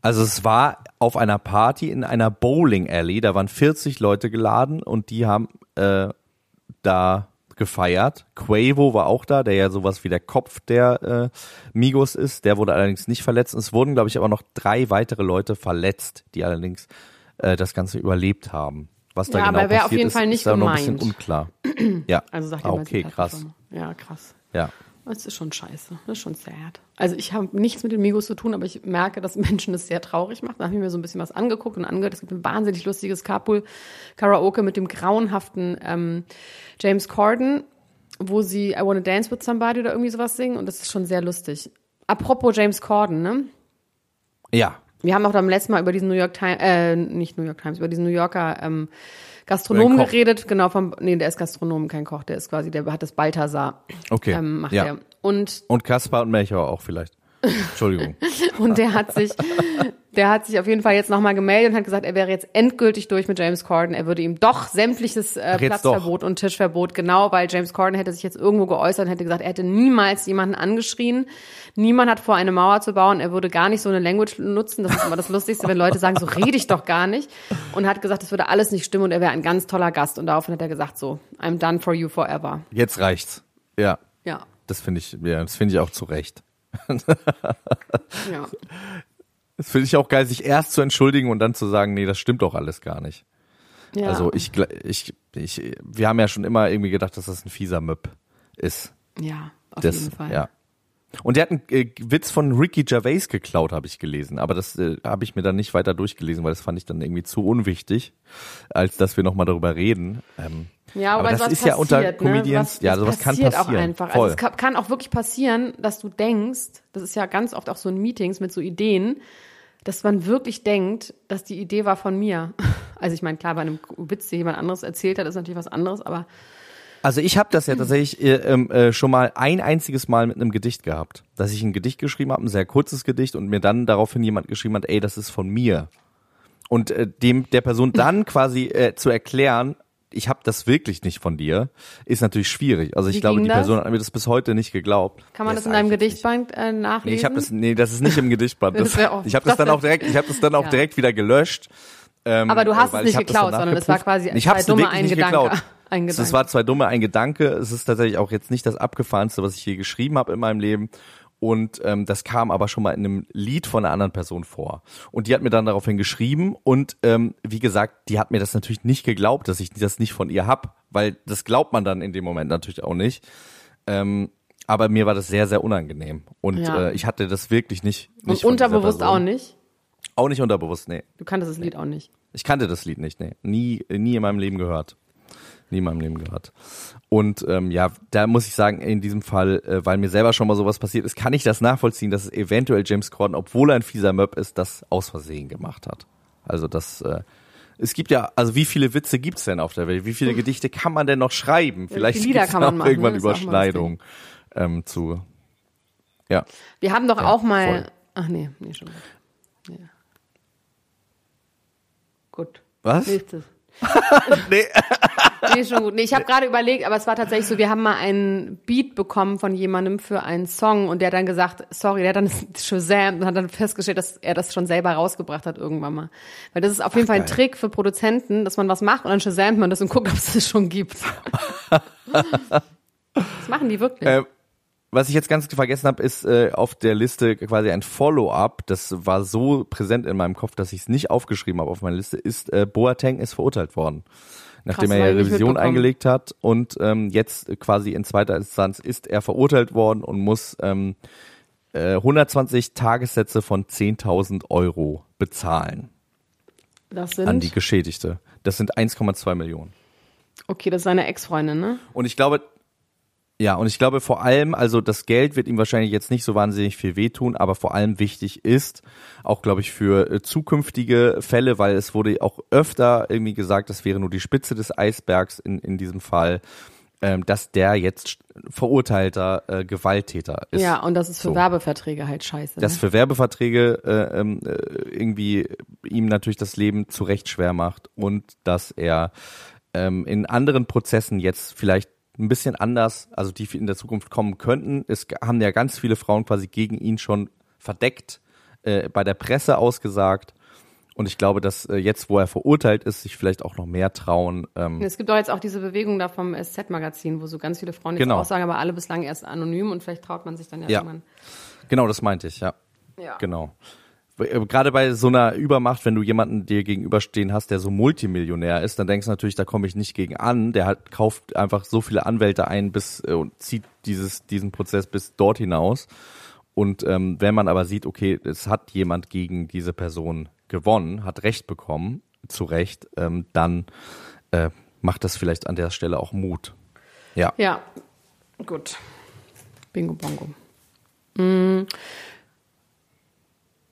Also es war auf einer Party in einer Bowling Alley, da waren 40 Leute geladen und die haben äh, da gefeiert. Quavo war auch da, der ja sowas wie der Kopf der äh, Migos ist. Der wurde allerdings nicht verletzt. Es wurden, glaube ich, aber noch drei weitere Leute verletzt, die allerdings äh, das Ganze überlebt haben. Was da Ja, genau aber wer auf passiert jeden ist, Fall nicht ist da noch ein bisschen gemeint. unklar. ja, Also sagt ah, okay, krass. Ja, krass. Ja. Das ist schon scheiße. Das ist schon sad. Also ich habe nichts mit den Migos zu tun, aber ich merke, dass Menschen das sehr traurig macht. Da habe ich mir so ein bisschen was angeguckt und angehört. Es gibt ein wahnsinnig lustiges Carpool-Karaoke mit dem grauenhaften ähm, James Corden, wo sie I Wanna Dance With Somebody oder irgendwie sowas singen und das ist schon sehr lustig. Apropos James Corden, ne? Ja, Wir haben auch beim letzten Mal über diesen New York Times, äh, nicht New York Times, über diesen New Yorker ähm, Gastronomen geredet. Genau, vom, nee, der ist Gastronom, kein Koch, der ist quasi, der hat das Balthasar. okay. Ähm, macht ja. er. Und Und Kaspar und Melchior auch vielleicht. Entschuldigung. Und der hat sich, der hat sich auf jeden Fall jetzt nochmal gemeldet und hat gesagt, er wäre jetzt endgültig durch mit James Corden. Er würde ihm doch sämtliches äh, Platzverbot und Tischverbot, genau, weil James Corden hätte sich jetzt irgendwo geäußert und hätte gesagt, er hätte niemals jemanden angeschrien. Niemand hat vor, eine Mauer zu bauen. Er würde gar nicht so eine Language nutzen. Das ist immer das Lustigste, wenn Leute sagen, so rede ich doch gar nicht. Und hat gesagt, das würde alles nicht stimmen und er wäre ein ganz toller Gast. Und daraufhin hat er gesagt, so, I'm done for you forever. Jetzt reicht's. Ja, Ja. das finde ich, ja, das finde ich auch zu Recht. Ja. Das finde ich auch geil, sich erst zu entschuldigen und dann zu sagen, nee, das stimmt doch alles gar nicht. ja. Also ich, ich, ich, wir haben ja schon immer irgendwie gedacht, dass das ein fieser Möb ist. Ja, auf Das, jeden Fall. ja. Und der hat einen äh, Witz von Ricky Gervais geklaut, habe ich gelesen. Aber das äh, habe ich mir dann nicht weiter durchgelesen, weil das fand ich dann irgendwie zu unwichtig, als dass wir nochmal darüber reden. Ähm, Ja, aber aber das ist ja unter passiert, Comedians, ne? ja, was, sowas was kann passiert passieren. auch einfach. Voll. Also es kann, kann auch wirklich passieren, dass du denkst, das ist ja ganz oft auch so in Meetings mit so Ideen, dass man wirklich denkt, dass die Idee war von mir. Also ich meine, klar, bei einem Witz, den jemand anderes erzählt hat, ist natürlich was anderes, aber Also ich habe das ja tatsächlich äh, ähm, äh, schon mal ein einziges Mal mit einem Gedicht gehabt, dass ich ein Gedicht geschrieben habe, ein sehr kurzes Gedicht und mir dann daraufhin jemand geschrieben hat, ey, das ist von mir. Und äh, dem der Person dann quasi äh, zu erklären, ich habe das wirklich nicht von dir, ist natürlich schwierig. Also ich Wie glaube, die das? Person hat mir das bis heute nicht geglaubt. kann man Ja, das in nicht. Gedichtband äh, nachlesen? Nee, ich habe das nee, das ist nicht im Gedichtband. Das, Das ich habe das, das dann auch direkt, ich habe das dann auch Ja. direkt wieder gelöscht. Ähm, Aber du hast weil es nicht ich hab das geklaut, sondern es war quasi ich zwei hab's dumme ein Gedanke. geklaut. Ein Es Gedanke. war zwei dumme ein Gedanke. Es ist tatsächlich auch jetzt nicht das abgefahrenste, was ich je geschrieben habe in meinem Leben. Und ähm, das kam aber schon mal in einem Lied von einer anderen Person vor. Und die hat mir dann daraufhin geschrieben und ähm, wie gesagt, die hat mir das natürlich nicht geglaubt, dass ich das nicht von ihr hab, weil das glaubt man dann in dem Moment natürlich auch nicht. Ähm, aber mir war das sehr, sehr unangenehm. Und Ja. äh, ich hatte das wirklich nicht. nicht Und unterbewusst auch nicht. Auch nicht unterbewusst, nee. Du kanntest das Lied auch nicht. Ich kannte das Lied nicht, nee. Nie, nie in meinem Leben gehört. Nie in meinem Leben gehört. Und ähm, ja, da muss ich sagen, in diesem Fall, äh, weil mir selber schon mal sowas passiert ist, kann ich das nachvollziehen, dass es eventuell James Corden, obwohl er ein fieser Möb ist, das aus Versehen gemacht hat. Also das, äh, es gibt ja, also wie viele Witze gibt's denn auf der Welt? Wie viele Gedichte kann man denn noch schreiben? Vielleicht kann da man auch machen, irgendwann ne? Mal Überschneidungen ähm, zu. Ja. Wir haben doch auch mal. voll. Ach nee, nee, schon gut. Ja. Gut. Was? Nächstes. Nee. Nee, schon gut. Nee, ich habe gerade überlegt, aber es war tatsächlich so, wir haben mal einen Beat bekommen von jemandem für einen Song und der hat dann gesagt, sorry, der hat dann Shazam und hat dann festgestellt, dass er das schon selber rausgebracht hat irgendwann mal. Weil das ist auf jeden Fall ein geil. Trick für Produzenten, dass man was macht und dann Shazamt man das und guckt, ob es das schon gibt. das machen die wirklich. Äh, was ich jetzt ganz vergessen habe, ist äh, auf der Liste quasi ein Follow-up. Das war so präsent in meinem Kopf, dass ich es nicht aufgeschrieben habe auf meiner Liste. Ist äh, Boateng ist verurteilt worden, nachdem Krass, er ja Revision eingelegt hat und ähm, jetzt quasi in zweiter Instanz ist er verurteilt worden und muss ähm, äh, 120 Tagessätze von 10.000 Euro bezahlen das an die sind, Geschädigte. Das sind 1,2 Millionen. okay, das ist seine Ex-Freundin, ne? Und ich glaube, ja, und ich glaube vor allem, also das Geld wird ihm wahrscheinlich jetzt nicht so wahnsinnig viel wehtun, aber vor allem wichtig ist, auch glaube ich für äh, zukünftige Fälle, weil es wurde auch öfter irgendwie gesagt, das wäre nur die Spitze des Eisbergs in, in diesem Fall, ähm, dass der jetzt verurteilter äh, Gewalttäter ist. Ja, und das ist für So. Werbeverträge halt scheiße. Das ne? für Werbeverträge äh, ähm, äh, irgendwie ihm natürlich das Leben zu Recht schwer macht und dass er ähm, in anderen Prozessen jetzt vielleicht ein bisschen anders, also die in der Zukunft kommen könnten. Es haben ja ganz viele Frauen quasi gegen ihn schon verdeckt, äh, bei der Presse ausgesagt. Und ich glaube, dass äh, jetzt, wo er verurteilt ist, sich vielleicht auch noch mehr trauen. Ähm, Es gibt doch jetzt auch diese Bewegung da vom SZ-Magazin, wo so ganz viele Frauen jetzt Genau. aussagen, aber alle bislang erst anonym und vielleicht traut man sich dann ja, Ja. irgendwann. Genau, das meinte ich, ja. Ja. Genau. Äh, Gerade bei so einer Übermacht, wenn du jemanden dir gegenüberstehen hast, der so Multimillionär ist, dann denkst du natürlich, da komme ich nicht gegen an. Der hat, kauft einfach so viele Anwälte ein bis äh, und zieht dieses, diesen Prozess bis dort hinaus. Und ähm, wenn man aber sieht, okay, es hat jemand gegen diese Person gewonnen, hat Recht bekommen, zu Recht, ähm, dann äh, macht das vielleicht an der Stelle auch Mut. Ja. Ja, gut. Bingo Bongo. Mm.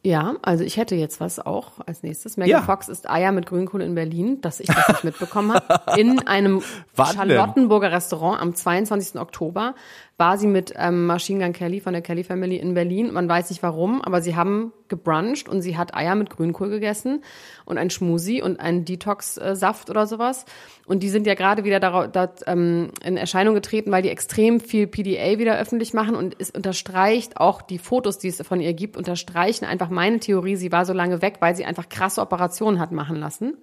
Ja, also ich hätte jetzt was auch als nächstes. Megan Ja. Fox isst Eier mit Grünkohl in Berlin, dass ich das nicht mitbekommen habe. In einem? Charlottenburger Restaurant am 22. Oktober war sie mit ähm, Machine Gun Kelly von der Kelly Family in Berlin. Man weiß nicht warum, aber sie haben gebruncht und sie hat Eier mit Grünkohl gegessen und ein Schmusi und einen Detox-Saft oder sowas. Und die sind ja gerade wieder darauf, dat, ähm, in Erscheinung getreten, weil die extrem viel PDA wieder öffentlich machen und es unterstreicht auch die Fotos, die es von ihr gibt, unterstreichen einfach meine Theorie, sie war so lange weg, weil sie einfach krasse Operationen hat machen lassen.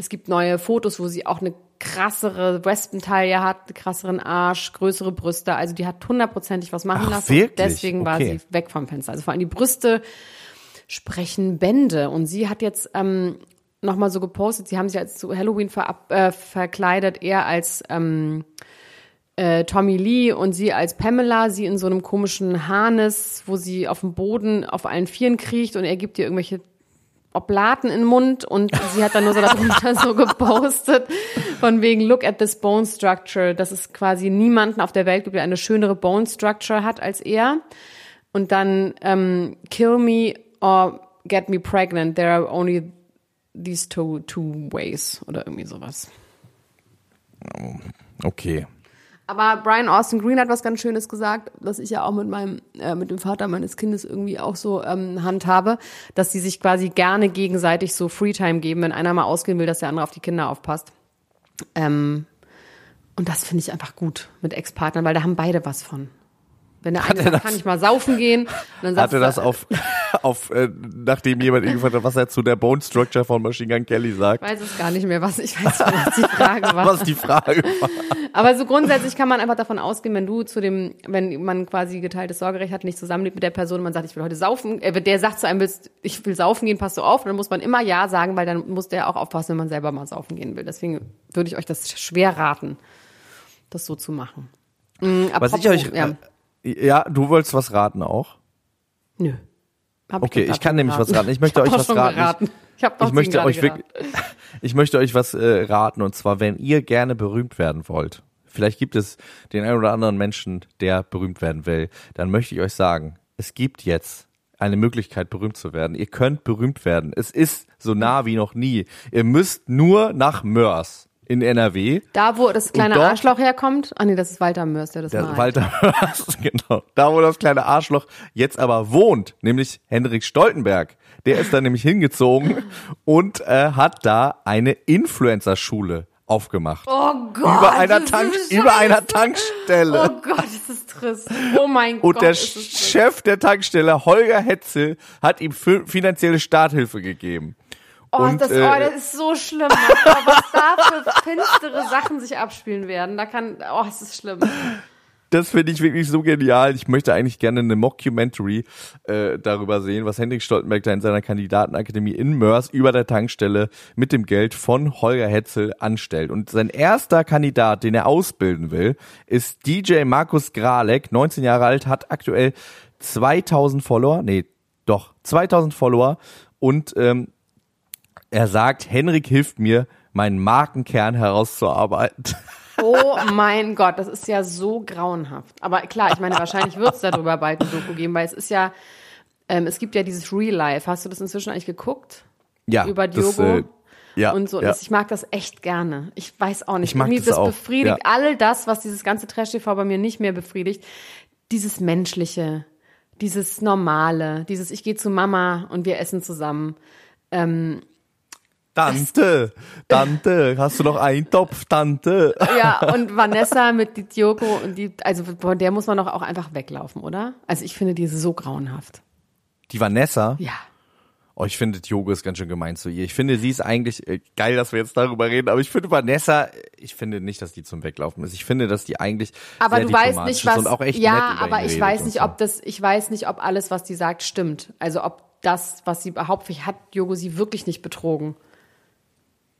Es gibt neue Fotos, wo sie auch eine krassere Wespentaille hat, einen krasseren Arsch, größere Brüste. Also die hat hundertprozentig was machen Ach, lassen. wirklich? Deswegen war Okay. sie weg vom Fenster. Also vor allem die Brüste sprechen Bände. Und sie hat jetzt ähm, nochmal so gepostet, sie haben sich als zu Halloween verab, äh, verkleidet, er als ähm, äh, Tommy Lee und sie als Pamela, sie in so einem komischen Harness, wo sie auf dem Boden auf allen Vieren kriecht und er gibt ihr irgendwelche Oblaten in den Mund und sie hat dann nur so darunter so gepostet von wegen look at this bone structure, dass es quasi niemanden auf der Welt gibt, der eine schönere bone structure hat als er. Und dann ähm, kill me or get me pregnant. There are only these two, two ways oder irgendwie sowas. Okay. Aber Brian Austin Green hat was ganz Schönes gesagt, dass ich ja auch mit meinem, äh, mit dem Vater meines Kindes irgendwie auch so ähm, handhabe, dass die sich quasi gerne gegenseitig so Freetime geben, wenn einer mal ausgehen will, dass der andere auf die Kinder aufpasst. Ähm, und das finde ich einfach gut mit Ex-Partnern, weil da haben beide was von. Wenn der eine er sagt, kann ich mal saufen gehen, und dann sagt Hatte das auf, auf äh, nachdem jemand gefragt hat, was er zu der Bone Structure von Machine Gun Kelly sagt? Ich weiß es gar nicht mehr, was ich weiß, nicht, was die Frage war. Was die Frage war. Aber so grundsätzlich kann man einfach davon ausgehen, wenn du zu dem, wenn man quasi geteiltes Sorgerecht hat, nicht zusammenlebt mit der Person, man sagt, ich will heute saufen, äh, der sagt zu einem, willst, ich will saufen gehen, passt du auf, dann muss man immer Ja sagen, weil dann muss der auch aufpassen, wenn man selber mal saufen gehen will. Deswegen würde ich euch das schwer raten, das so zu machen. Mm, Was ich euch, ja, äh, ja, du wolltest was raten auch? nö. Hab Okay, doch ich kann nämlich was raten. Ich möchte euch was raten. geraten. Ich, hab doch Ich möchte euch geraten. ich möchte euch was äh, raten und zwar, wenn ihr gerne berühmt werden wollt, vielleicht gibt es den einen oder anderen Menschen, der berühmt werden will, dann möchte ich euch sagen, es gibt jetzt eine Möglichkeit, berühmt zu werden. Ihr könnt berühmt werden. Es ist so nah wie noch nie. Ihr müsst nur nach Mörs in NRW. Da, wo das kleine dort- Arschloch herkommt, ah nee, das ist Walter Mörs, der das Der. Walter Mörs, genau. Da, wo das kleine Arschloch jetzt aber wohnt, nämlich Henrik Stoltenberg. Der ist da nämlich hingezogen und äh, hat da eine Influencer-Schule aufgemacht. Oh Gott. über einer, Tank, über einer Tankstelle. Oh Gott, ist das trist. Oh mein und Gott. der es trist. Chef der Tankstelle, Holger Hetzel, hat ihm fi- finanzielle Starthilfe gegeben. Oh, und, das, äh, oh, das ist so schlimm. Was da für finstere Sachen sich abspielen werden. Da kann, oh, es ist schlimm. Das finde ich wirklich so genial. Ich möchte eigentlich gerne eine Mockumentary äh, darüber sehen, was Hendrik Stoltenberg da in seiner Kandidatenakademie in Mörs über der Tankstelle mit dem Geld von Holger Hetzel anstellt. Und sein erster Kandidat, den er ausbilden will, ist DJ Markus Gralek, 19 Jahre alt, hat aktuell 2000 Follower, nee, doch, 2000 Follower und ähm, er sagt, Henrik hilft mir, meinen Markenkern herauszuarbeiten. Oh mein Gott, das ist ja so grauenhaft. Aber klar, ich meine, wahrscheinlich wird es darüber bald ein Doku geben, weil es ist ja, ähm, es gibt ja dieses Real Life. Hast du das inzwischen eigentlich geguckt? Ja, Über das, Diogo äh, ja, und so. ja. Ich mag das echt gerne. Ich weiß auch nicht. Ich mag Irgendwie das das auch, befriedigt ja. all das, was dieses ganze Trash-TV bei mir nicht mehr befriedigt. Dieses Menschliche, dieses Normale, dieses Ich gehe zu Mama und wir essen zusammen. Tante, Tante, hast du noch einen Topf, Tante? Ja, und Vanessa mit die Diogo und die, also von der muss man doch auch einfach weglaufen, oder? Also ich finde die so grauenhaft. Die Vanessa, Ja. oh, ich finde, Diogo ist ganz schön gemein zu ihr. Ich finde, sie ist eigentlich, äh, geil, dass wir jetzt darüber reden, aber ich finde Vanessa, äh, ich finde nicht, dass die zum Weglaufen ist. Ich finde, dass die eigentlich Aber sehr du weißt nicht, was. und auch echt ja, aber ich weiß nicht, so. ob das, ich weiß nicht, ob alles, was die sagt, stimmt. Also ob das, was sie behauptet, hat Diogo sie wirklich nicht betrogen.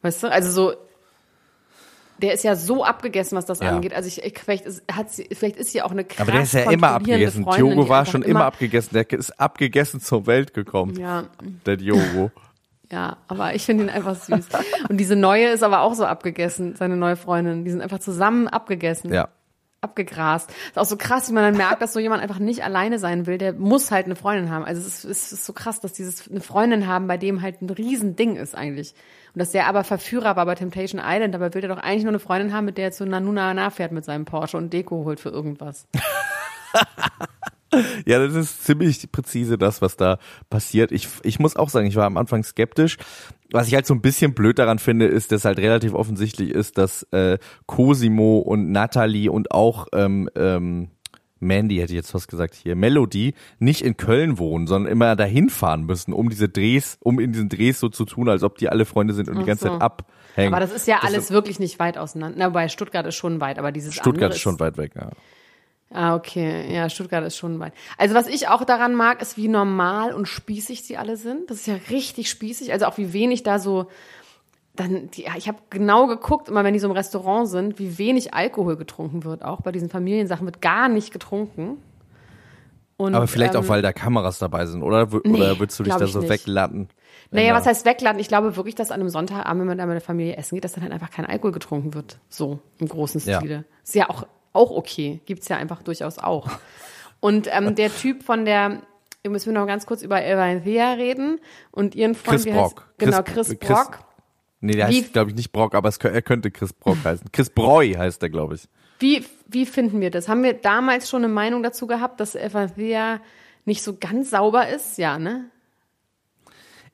Weißt du? Also so, der ist ja so abgegessen, was das Ja. angeht. Also ich, ich vielleicht ist, hat sie, vielleicht ist sie auch eine krass Aber der ist ja immer abgegessen. Freundin, Diogo war schon immer abgegessen. Der ist abgegessen zur Welt gekommen. Ja, Der Diogo. ja, aber ich finde ihn einfach süß. Und diese neue ist aber auch so abgegessen, seine neue Freundin. Die sind einfach zusammen abgegessen. ja. Abgegrast. Ist auch so krass, wie man dann merkt, dass so jemand einfach nicht alleine sein will. Der muss halt eine Freundin haben. Also es ist, es ist so krass, dass dieses eine Freundin haben, bei dem halt ein Riesending ist eigentlich. Und dass der aber Verführer war bei Temptation Island, aber will der doch eigentlich nur eine Freundin haben, mit der er zu Nanuna Na fährt mit seinem Porsche und Deko holt für irgendwas. Ja, das ist ziemlich präzise das, was da passiert. Ich, ich muss auch sagen, ich war am Anfang skeptisch. Was ich halt so ein bisschen blöd daran finde, ist, dass halt relativ offensichtlich ist, dass äh, Cosimo und Natalie und auch ähm, ähm, Mandy, hätte ich jetzt fast gesagt hier, Melody, nicht in Köln wohnen, sondern immer dahin fahren müssen, um diese Drehs, um in diesen Drehs so zu tun, als ob die alle Freunde sind und die Ach ganze so. Zeit abhängen. Aber das ist ja Das alles wirklich nicht weit auseinander. Na, wobei Stuttgart ist schon weit, aber dieses Stuttgart ist schon weit weg, ja. Ah, okay. Ja, Stuttgart ist schon weit. Also was ich auch daran mag, ist, wie normal und spießig sie alle sind. Das ist ja richtig spießig. Also auch wie wenig da so dann, die, ja, ich habe genau geguckt, immer wenn die so im Restaurant sind, wie wenig Alkohol getrunken wird. Auch bei diesen Familiensachen wird gar nicht getrunken. Und, Aber vielleicht ähm, auch, weil da Kameras dabei sind, oder? W- Nee, oder würdest du dich da so nicht. weglatten? Naja, was heißt wegladen? Ich glaube wirklich, dass an einem Sonntagabend, wenn man da mit der Familie essen geht, dass dann halt einfach kein Alkohol getrunken wird. So, im großen Ja. Stile. Ist ja auch, auch okay. Gibt's ja einfach durchaus auch. Und ähm, der Typ von der, wir müssen noch ganz kurz über Evanthea reden und ihren Freund, Chris wie heißt- Brock. Genau, Chris- Chris, Chris- Brock. Nee, der heißt, glaube ich, nicht Brock, aber es, er könnte Chris Brock heißen. Chris Breu heißt er, glaube ich. Wie, wie finden wir das? Haben wir damals schon eine Meinung dazu gehabt, dass Evanthea nicht so ganz sauber ist? Ja, ne?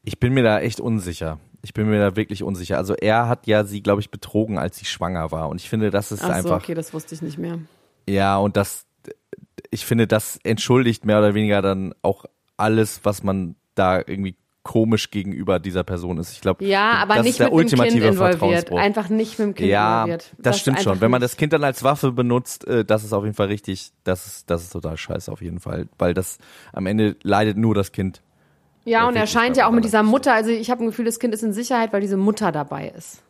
Ich bin mir da echt unsicher. Ich bin mir da wirklich unsicher. Also er hat ja sie, glaube ich, betrogen, als sie schwanger war. Und ich finde, das ist Ach so, einfach. okay, das wusste ich nicht mehr. Ja, und das, ich finde, das entschuldigt mehr oder weniger dann auch alles, was man da irgendwie komisch gegenüber dieser Person ist. Ich glaube, Ja, aber das nicht ist der mit dem Kind ultimative involviert. Einfach nicht mit dem Kind ja, involviert. das, stimmt ist schon. Wenn man das Kind dann als Waffe benutzt, äh, das ist auf jeden Fall richtig. Das ist, das ist total scheiße auf jeden Fall, weil das am Ende leidet nur das Kind. Ja, und er scheint ja auch mit dieser Mutter, also ich habe ein Gefühl, das Kind ist in Sicherheit, weil diese Mutter dabei ist.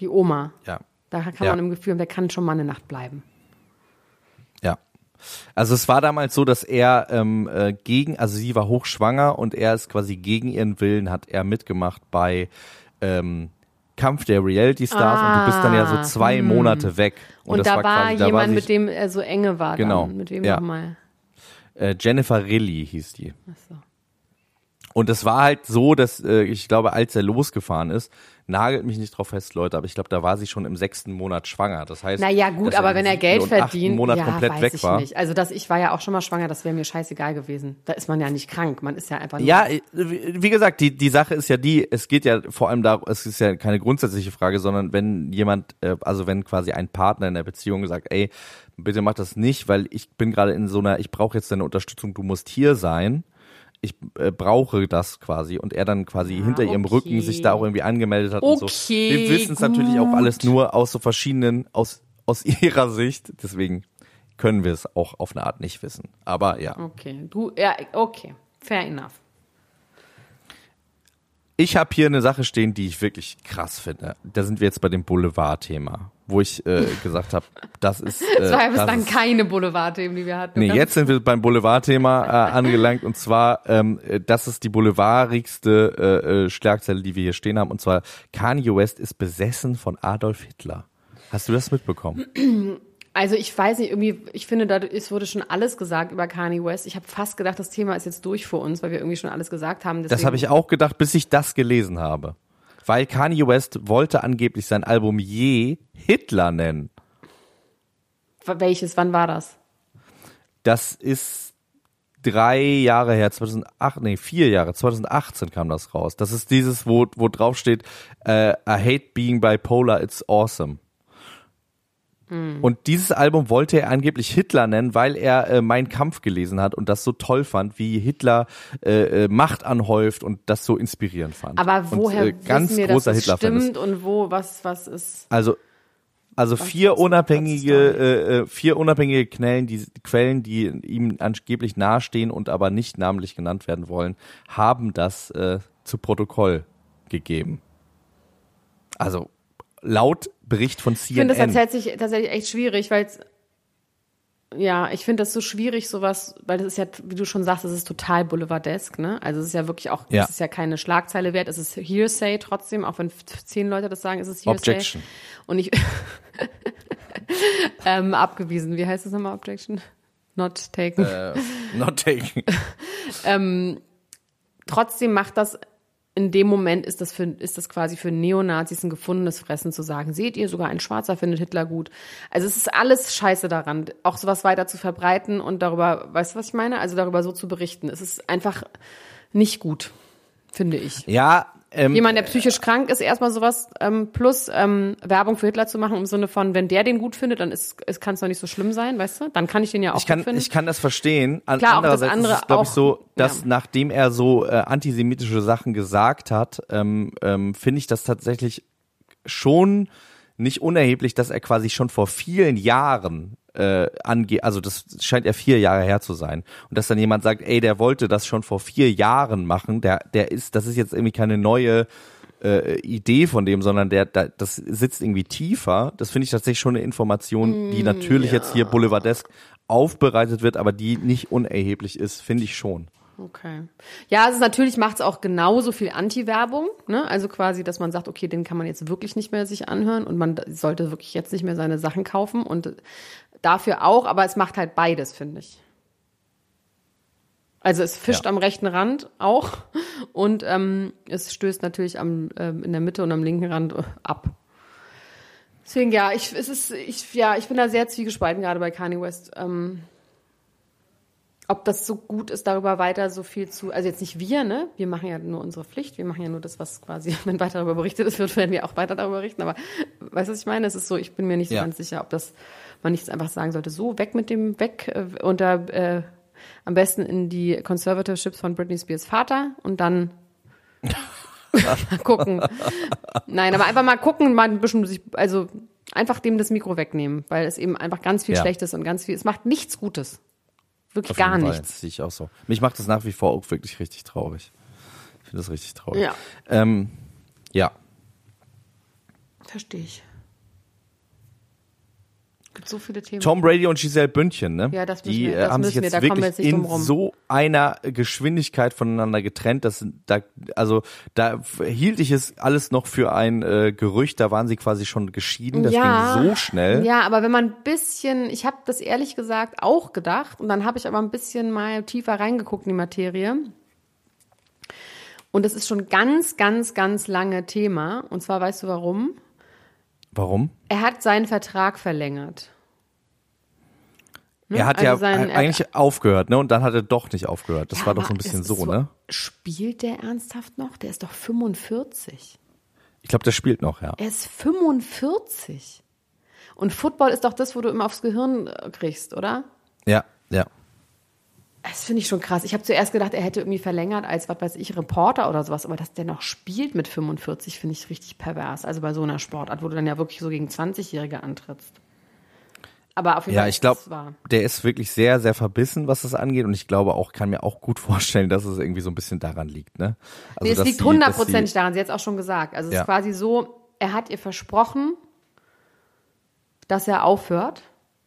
Die Oma. Ja, Da kann Ja. man im Gefühl, der kann schon mal eine Nacht bleiben. ja. Also es war damals so, dass er ähm, äh, gegen, also sie war hochschwanger und er ist quasi gegen ihren Willen hat er mitgemacht bei ähm, Kampf der Reality Stars und du bist dann ja so zwei Monate weg. Ah, Und, das da war, quasi- da jemand, sie- mit dem er so enge war. Genau, Dann. Mit wem ja. nochmal? äh, Jennifer Rilly hieß die. Ach so. Und es war halt so, dass äh, ich glaube, als er losgefahren ist, nagelt mich nicht drauf fest, Leute, aber ich glaube, da war sie schon im sechsten Monat schwanger. Das heißt, Naja, gut, aber wenn er Geld verdient, Monat ja, komplett weiß weg ich war. nicht. Also, dass ich war ja auch schon mal schwanger, das wäre mir scheißegal gewesen. Da ist man ja nicht krank, man ist ja einfach nur Ja, äh, wie wie gesagt, die, die Sache ist ja die, es geht ja vor allem darum, es ist ja keine grundsätzliche Frage, sondern wenn jemand, äh, also wenn quasi ein Partner in der Beziehung sagt, ey, bitte mach das nicht, weil ich bin gerade in so einer, ich brauche jetzt deine Unterstützung, du musst hier sein. Ich äh, brauche das quasi und er dann quasi hinter ihrem okay. Rücken sich da auch irgendwie angemeldet hat und so. Okay, Wir wissen es natürlich auch alles nur aus so verschiedenen, aus, aus ihrer Sicht, deswegen können wir es auch auf eine Art nicht wissen. Aber ja. Okay, du, ja, okay, fair enough. Ich habe hier eine Sache stehen, die ich wirklich krass finde. Da sind wir jetzt bei dem Boulevard-Thema, wo ich äh, gesagt habe, das ist. Äh, Das war ja das bislang keine Boulevard-Themen, die wir hatten. Nee, jetzt sind wir beim Boulevard-Thema äh, angelangt und zwar, ähm, äh, das ist die boulevardigste äh, äh, Schlagzeile, die wir hier stehen haben und zwar Kanye West ist besessen von Adolf Hitler. Hast du das mitbekommen? Also ich weiß nicht, irgendwie, ich finde, da es wurde schon alles gesagt über Kanye West. Ich habe fast gedacht, das Thema ist jetzt durch für uns, weil wir irgendwie schon alles gesagt haben. Das Deswegen- habe ich auch gedacht, bis ich das gelesen habe. Weil Kanye West wollte angeblich sein Album je Hitler nennen. Welches, wann war das? Das ist drei Jahre her, 2008, nee, vier Jahre, 2018 kam das raus. Das ist dieses, wo, wo drauf steht, äh, I hate being bipolar, it's awesome. Und dieses Album wollte er angeblich Hitler nennen, weil er äh, Mein Kampf gelesen hat und das so toll fand, wie Hitler äh, äh, Macht anhäuft und das so inspirierend fand. Aber woher und, äh, ganz wir, großer dass es stimmt und wo, was, was ist? Also, also vier unabhängige, äh, äh, vier unabhängige Quellen, die Quellen, die ihm angeblich nahestehen und aber nicht namentlich genannt werden wollen, haben das äh, zu Protokoll gegeben. Also laut Bericht von Ich finde CNN. das tatsächlich, tatsächlich echt schwierig, weil es, ja, ich finde das so schwierig, sowas, weil das ist ja, wie du schon sagst, es ist total boulevardesk, ne? Also es ist ja wirklich auch, Ja. es ist ja keine Schlagzeile wert, es ist Hearsay trotzdem, auch wenn zehn Leute das sagen, ist es Hearsay. Objection. Und ich, ähm, abgewiesen, wie heißt das nochmal, Objection? Not taken. äh, not taken. trotzdem macht das in dem Moment ist das, für, ist das quasi für Neonazis ein gefundenes Fressen zu sagen, seht ihr, sogar ein Schwarzer findet Hitler gut. Also es ist alles scheiße daran, auch sowas weiter zu verbreiten und darüber, weißt du, was ich meine? Also darüber so zu berichten. Es ist einfach nicht gut, finde ich. Ja, ähm, Jemand, der psychisch krank ist, erstmal sowas ähm, plus ähm, Werbung für Hitler zu machen im Sinne von, wenn der den gut findet, dann ist, es kann es doch nicht so schlimm sein, weißt du? Dann kann ich den ja auch ich kann, gut finden. ich kann das verstehen. An, Klar, auch das andererseits andere ist es, glaube ich, so, dass ja. nachdem er so äh, antisemitische Sachen gesagt hat, ähm, ähm, finde ich das tatsächlich schon nicht unerheblich, dass er quasi schon vor vielen Jahren äh, angeht, also das scheint ja vier Jahre her zu sein. Und dass dann jemand sagt, ey, der wollte das schon vor vier Jahren machen, der, der ist, das ist jetzt irgendwie keine neue äh, Idee von dem, sondern der, der das sitzt irgendwie tiefer. Das finde ich tatsächlich schon eine Information, die natürlich jetzt hier boulevardesk aufbereitet wird, aber die nicht unerheblich ist, finde ich schon. Okay. Ja, also natürlich macht es auch genauso viel Anti-Werbung, ne? Also quasi, dass man sagt, okay, den kann man jetzt wirklich nicht mehr sich anhören und man sollte wirklich jetzt nicht mehr seine Sachen kaufen und dafür auch, aber es macht halt beides, finde ich. Also es fischt Ja. am rechten Rand auch und ähm, es stößt natürlich am, ähm, in der Mitte und am linken Rand äh, ab. Deswegen ja, ich es ist ich ja ich bin da sehr zwiegespalten gerade bei Kanye West. Ähm, ob das so gut ist, darüber weiter so viel zu, also jetzt nicht wir, ne? Wir machen ja nur unsere Pflicht, wir machen ja nur das, was quasi, wenn weiter darüber berichtet ist, wird, werden wir auch weiter darüber berichten. Aber weißt du, was ich meine? Es ist so, ich bin mir nicht so Ja. ganz sicher, ob das man nicht einfach sagen sollte, so weg mit dem, weg äh, unter äh, am besten in die Conservationships von Britney Spears Vater und dann mal gucken. Nein, aber einfach mal gucken, mal ein bisschen sich, also einfach dem das Mikro wegnehmen, weil es eben einfach ganz viel Ja. Schlechtes und ganz viel, es macht nichts Gutes. Wirklich Auf gar nichts. Das sehe ich auch so. Mich macht das nach wie vor auch wirklich richtig traurig. Ich finde das richtig traurig. Ja. Ähm, ja. Verstehe ich. Gibt so viele Themen. Tom Brady und Giselle Bündchen, ne? Ja, das müssen die wir- äh, das haben sich jetzt wir wirklich jetzt in so einer Geschwindigkeit voneinander getrennt, dass da also da hielt ich es alles noch für ein äh, Gerücht, da waren sie quasi schon geschieden, das ging so schnell. Ja, aber wenn man ein bisschen, ich habe das ehrlich gesagt auch gedacht und dann habe ich aber ein bisschen mal tiefer reingeguckt in die Materie. Und das ist schon ganz, ganz, ganz lange Thema. Und zwar weißt du warum? Warum? Er hat seinen Vertrag verlängert. Ne? Er hat Also ja sein- äh, eigentlich aufgehört, ne? Und dann hat er doch nicht aufgehört. Das Ja, war doch so ein bisschen ist so, ne? Spielt der ernsthaft noch? Der ist doch 45. Ich glaube, der spielt noch, ja. Er ist 45. Und Football ist doch das, wo du immer aufs Gehirn äh, kriegst, oder? Ja, ja. Das finde ich schon krass. Ich habe zuerst gedacht, er hätte irgendwie verlängert als, was weiß ich, Reporter oder sowas. Aber dass der noch spielt mit 45, finde ich richtig pervers. Also bei so einer Sportart, wo du dann ja wirklich so gegen 20-Jährige antrittst. Aber auf jeden Ja, Fall ich ist glaube, der ist wirklich sehr, sehr verbissen, was das angeht. Und ich glaube auch, kann mir auch gut vorstellen, dass es irgendwie so ein bisschen daran liegt, ne? Also, Nee, es liegt hundertprozentig daran. Sie hat es auch schon gesagt. Also es Ja. ist quasi so, er hat ihr versprochen, dass er aufhört.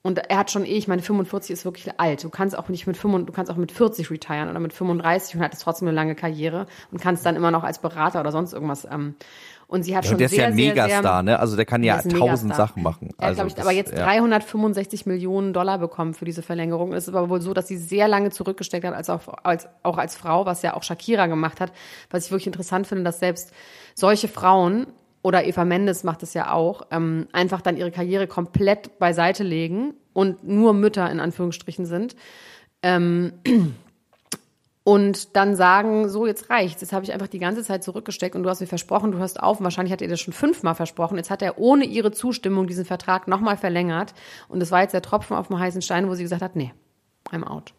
Und er hat schon eh, ich meine, 45 ist wirklich alt. Du kannst auch nicht mit 45, du kannst auch mit 40 retiren oder mit 35 und hattest trotzdem eine lange Karriere und kannst dann immer noch als Berater oder sonst irgendwas. Ähm, und sie hat Ja, schon der ist sehr, ja ein sehr, Megastar, sehr, ne? Also der kann ja Der ist ein tausend Megastar. Sachen machen. Hat, also glaube ich, das- aber jetzt ja. 365 Millionen Dollar bekommen für diese Verlängerung. Es ist aber wohl so, dass sie sehr lange zurückgesteckt hat, als auch als, auch als Frau, was ja auch Shakira gemacht hat. Was ich wirklich interessant finde, dass selbst solche Frauen oder Eva Mendes macht es ja auch, ähm, einfach dann ihre Karriere komplett beiseite legen und nur Mütter in Anführungsstrichen sind. Ähm, und dann sagen, so, jetzt reicht's. Jetzt habe ich einfach die ganze Zeit zurückgesteckt und du hast mir versprochen, du hörst auf. Und wahrscheinlich hat er das schon fünfmal versprochen. Jetzt hat er ohne ihre Zustimmung diesen Vertrag nochmal verlängert. Und das war jetzt der Tropfen auf dem heißen Stein, wo sie gesagt hat, nee, I'm out.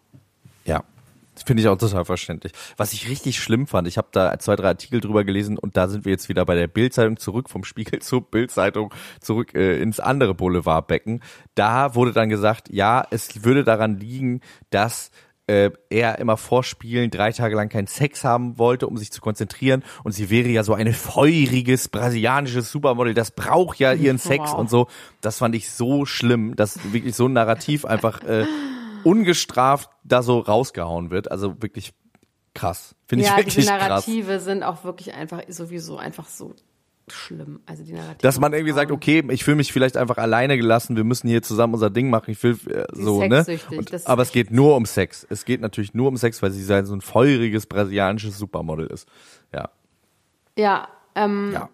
Ja. Finde ich auch total verständlich. Was ich richtig schlimm fand, ich habe da zwei, drei Artikel drüber gelesen und da sind wir jetzt wieder bei der Bildzeitung zurück, vom Spiegel zur Bildzeitung zurück äh, ins andere Boulevardbecken. Da wurde dann gesagt, ja, es würde daran liegen, dass äh, er immer vor Spielen drei Tage lang keinen Sex haben wollte, um sich zu konzentrieren. Und sie wäre ja so ein feuriges brasilianisches Supermodel, das braucht ja ihren Sex Wow. und so. Das fand ich so schlimm, dass wirklich so ein Narrativ einfach äh, ungestraft da so rausgehauen wird. Also wirklich krass. Finde ich ja, wirklich diese krass. Narrative sind auch wirklich einfach sowieso einfach so schlimm. Also die Narrative. Dass man irgendwie sagt, okay, ich fühle mich vielleicht einfach alleine gelassen, wir müssen hier zusammen unser Ding machen, ich will äh, so, ne? Und, aber es geht nur um Sex. Es geht natürlich nur um Sex, weil sie so ein feuriges brasilianisches Supermodel ist. Ja. Ja, ähm, Ja.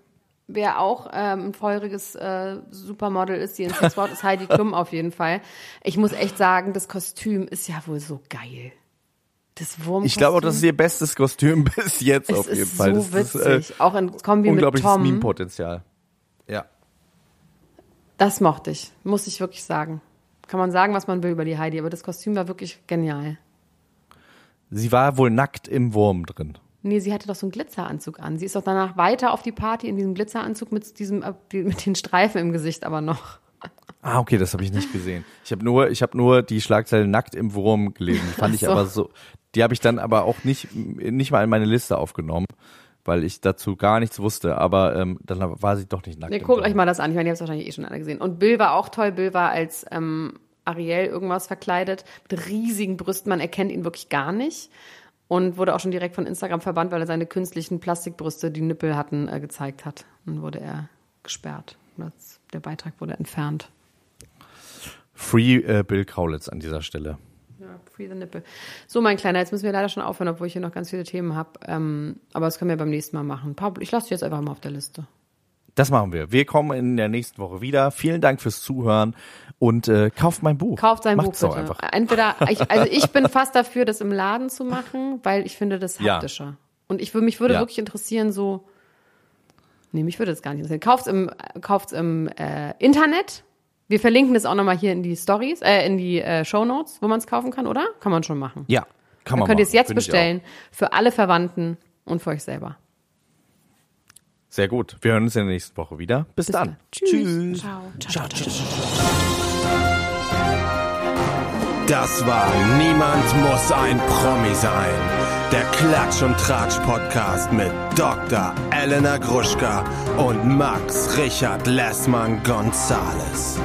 Wer auch ähm, ein feuriges äh, Supermodel ist, die in Sex Wort, ist Heidi Klum auf jeden Fall. Ich muss echt sagen, das Kostüm ist ja wohl so geil. Das Wurm. Ich glaube auch, das ist ihr bestes Kostüm bis jetzt es auf jeden ist Fall. so das witzig. ist äh, auch in Kombi mit unglaubliches Tom. Meme-Potenzial. Ja. Das mochte ich, muss ich wirklich sagen. Kann man sagen, was man will über die Heidi, aber das Kostüm war wirklich genial. Sie war wohl nackt im Wurm drin. Nee, sie hatte doch so einen Glitzeranzug an. Sie ist doch danach weiter auf die Party in diesem Glitzeranzug mit diesem äh, mit den Streifen im Gesicht aber noch. Ah, okay, das habe ich nicht gesehen. Ich habe nur, ich habe nur die Schlagzeile nackt im Wurm gelesen. Die fand ich so. aber so, die habe ich dann aber auch nicht nicht mal in meine Liste aufgenommen, weil ich dazu gar nichts wusste. Aber ähm, dann war sie doch nicht nackt. Nee, guckt euch mal das an. Ich meine, ihr habt es wahrscheinlich eh schon alle gesehen. Und Bill war auch toll. Bill war als ähm, Ariel irgendwas verkleidet mit riesigen Brüsten. Man erkennt ihn wirklich gar nicht. Und wurde auch schon direkt von Instagram verbannt, weil er seine künstlichen Plastikbrüste, die Nippel hatten, äh, gezeigt hat. Dann wurde er gesperrt. Der Beitrag wurde entfernt. Free äh, Bill Kaulitz an dieser Stelle. Ja, free the nipple. So, mein Kleiner, jetzt müssen wir leider schon aufhören, obwohl ich hier noch ganz viele Themen habe. Ähm, aber das können wir beim nächsten Mal machen. Pablo, ich lasse dich jetzt einfach mal auf der Liste. Das machen wir. Wir kommen in der nächsten Woche wieder. Vielen Dank fürs Zuhören und äh, kauft mein Buch. Kauft sein Macht's Buch bitte. einfach. Entweder, ich, also ich bin fast dafür, das im Laden zu machen, weil ich finde das Ja. haptischer. Und ich würde mich würde Ja. wirklich interessieren, so. Nee, mich würde das gar nicht interessieren. Kauft's im, kauft's im äh, Internet. Wir verlinken das auch nochmal hier in die Stories, äh, in die äh, Show Notes, wo man es kaufen kann, oder? Kann man schon machen. Ja, kann Dann man könnt ihr es jetzt auch. bestellen für alle Verwandten und für euch selber. Sehr gut. Wir hören uns in der nächsten Woche wieder. Bis, dann. Tschüss. Ciao. Ciao. ciao, ciao. Das war Niemand muss ein Promi sein. Der Klatsch und Tratsch Podcast mit Dr. Elena Gruschka und Max Richard Lessmann Gonzales.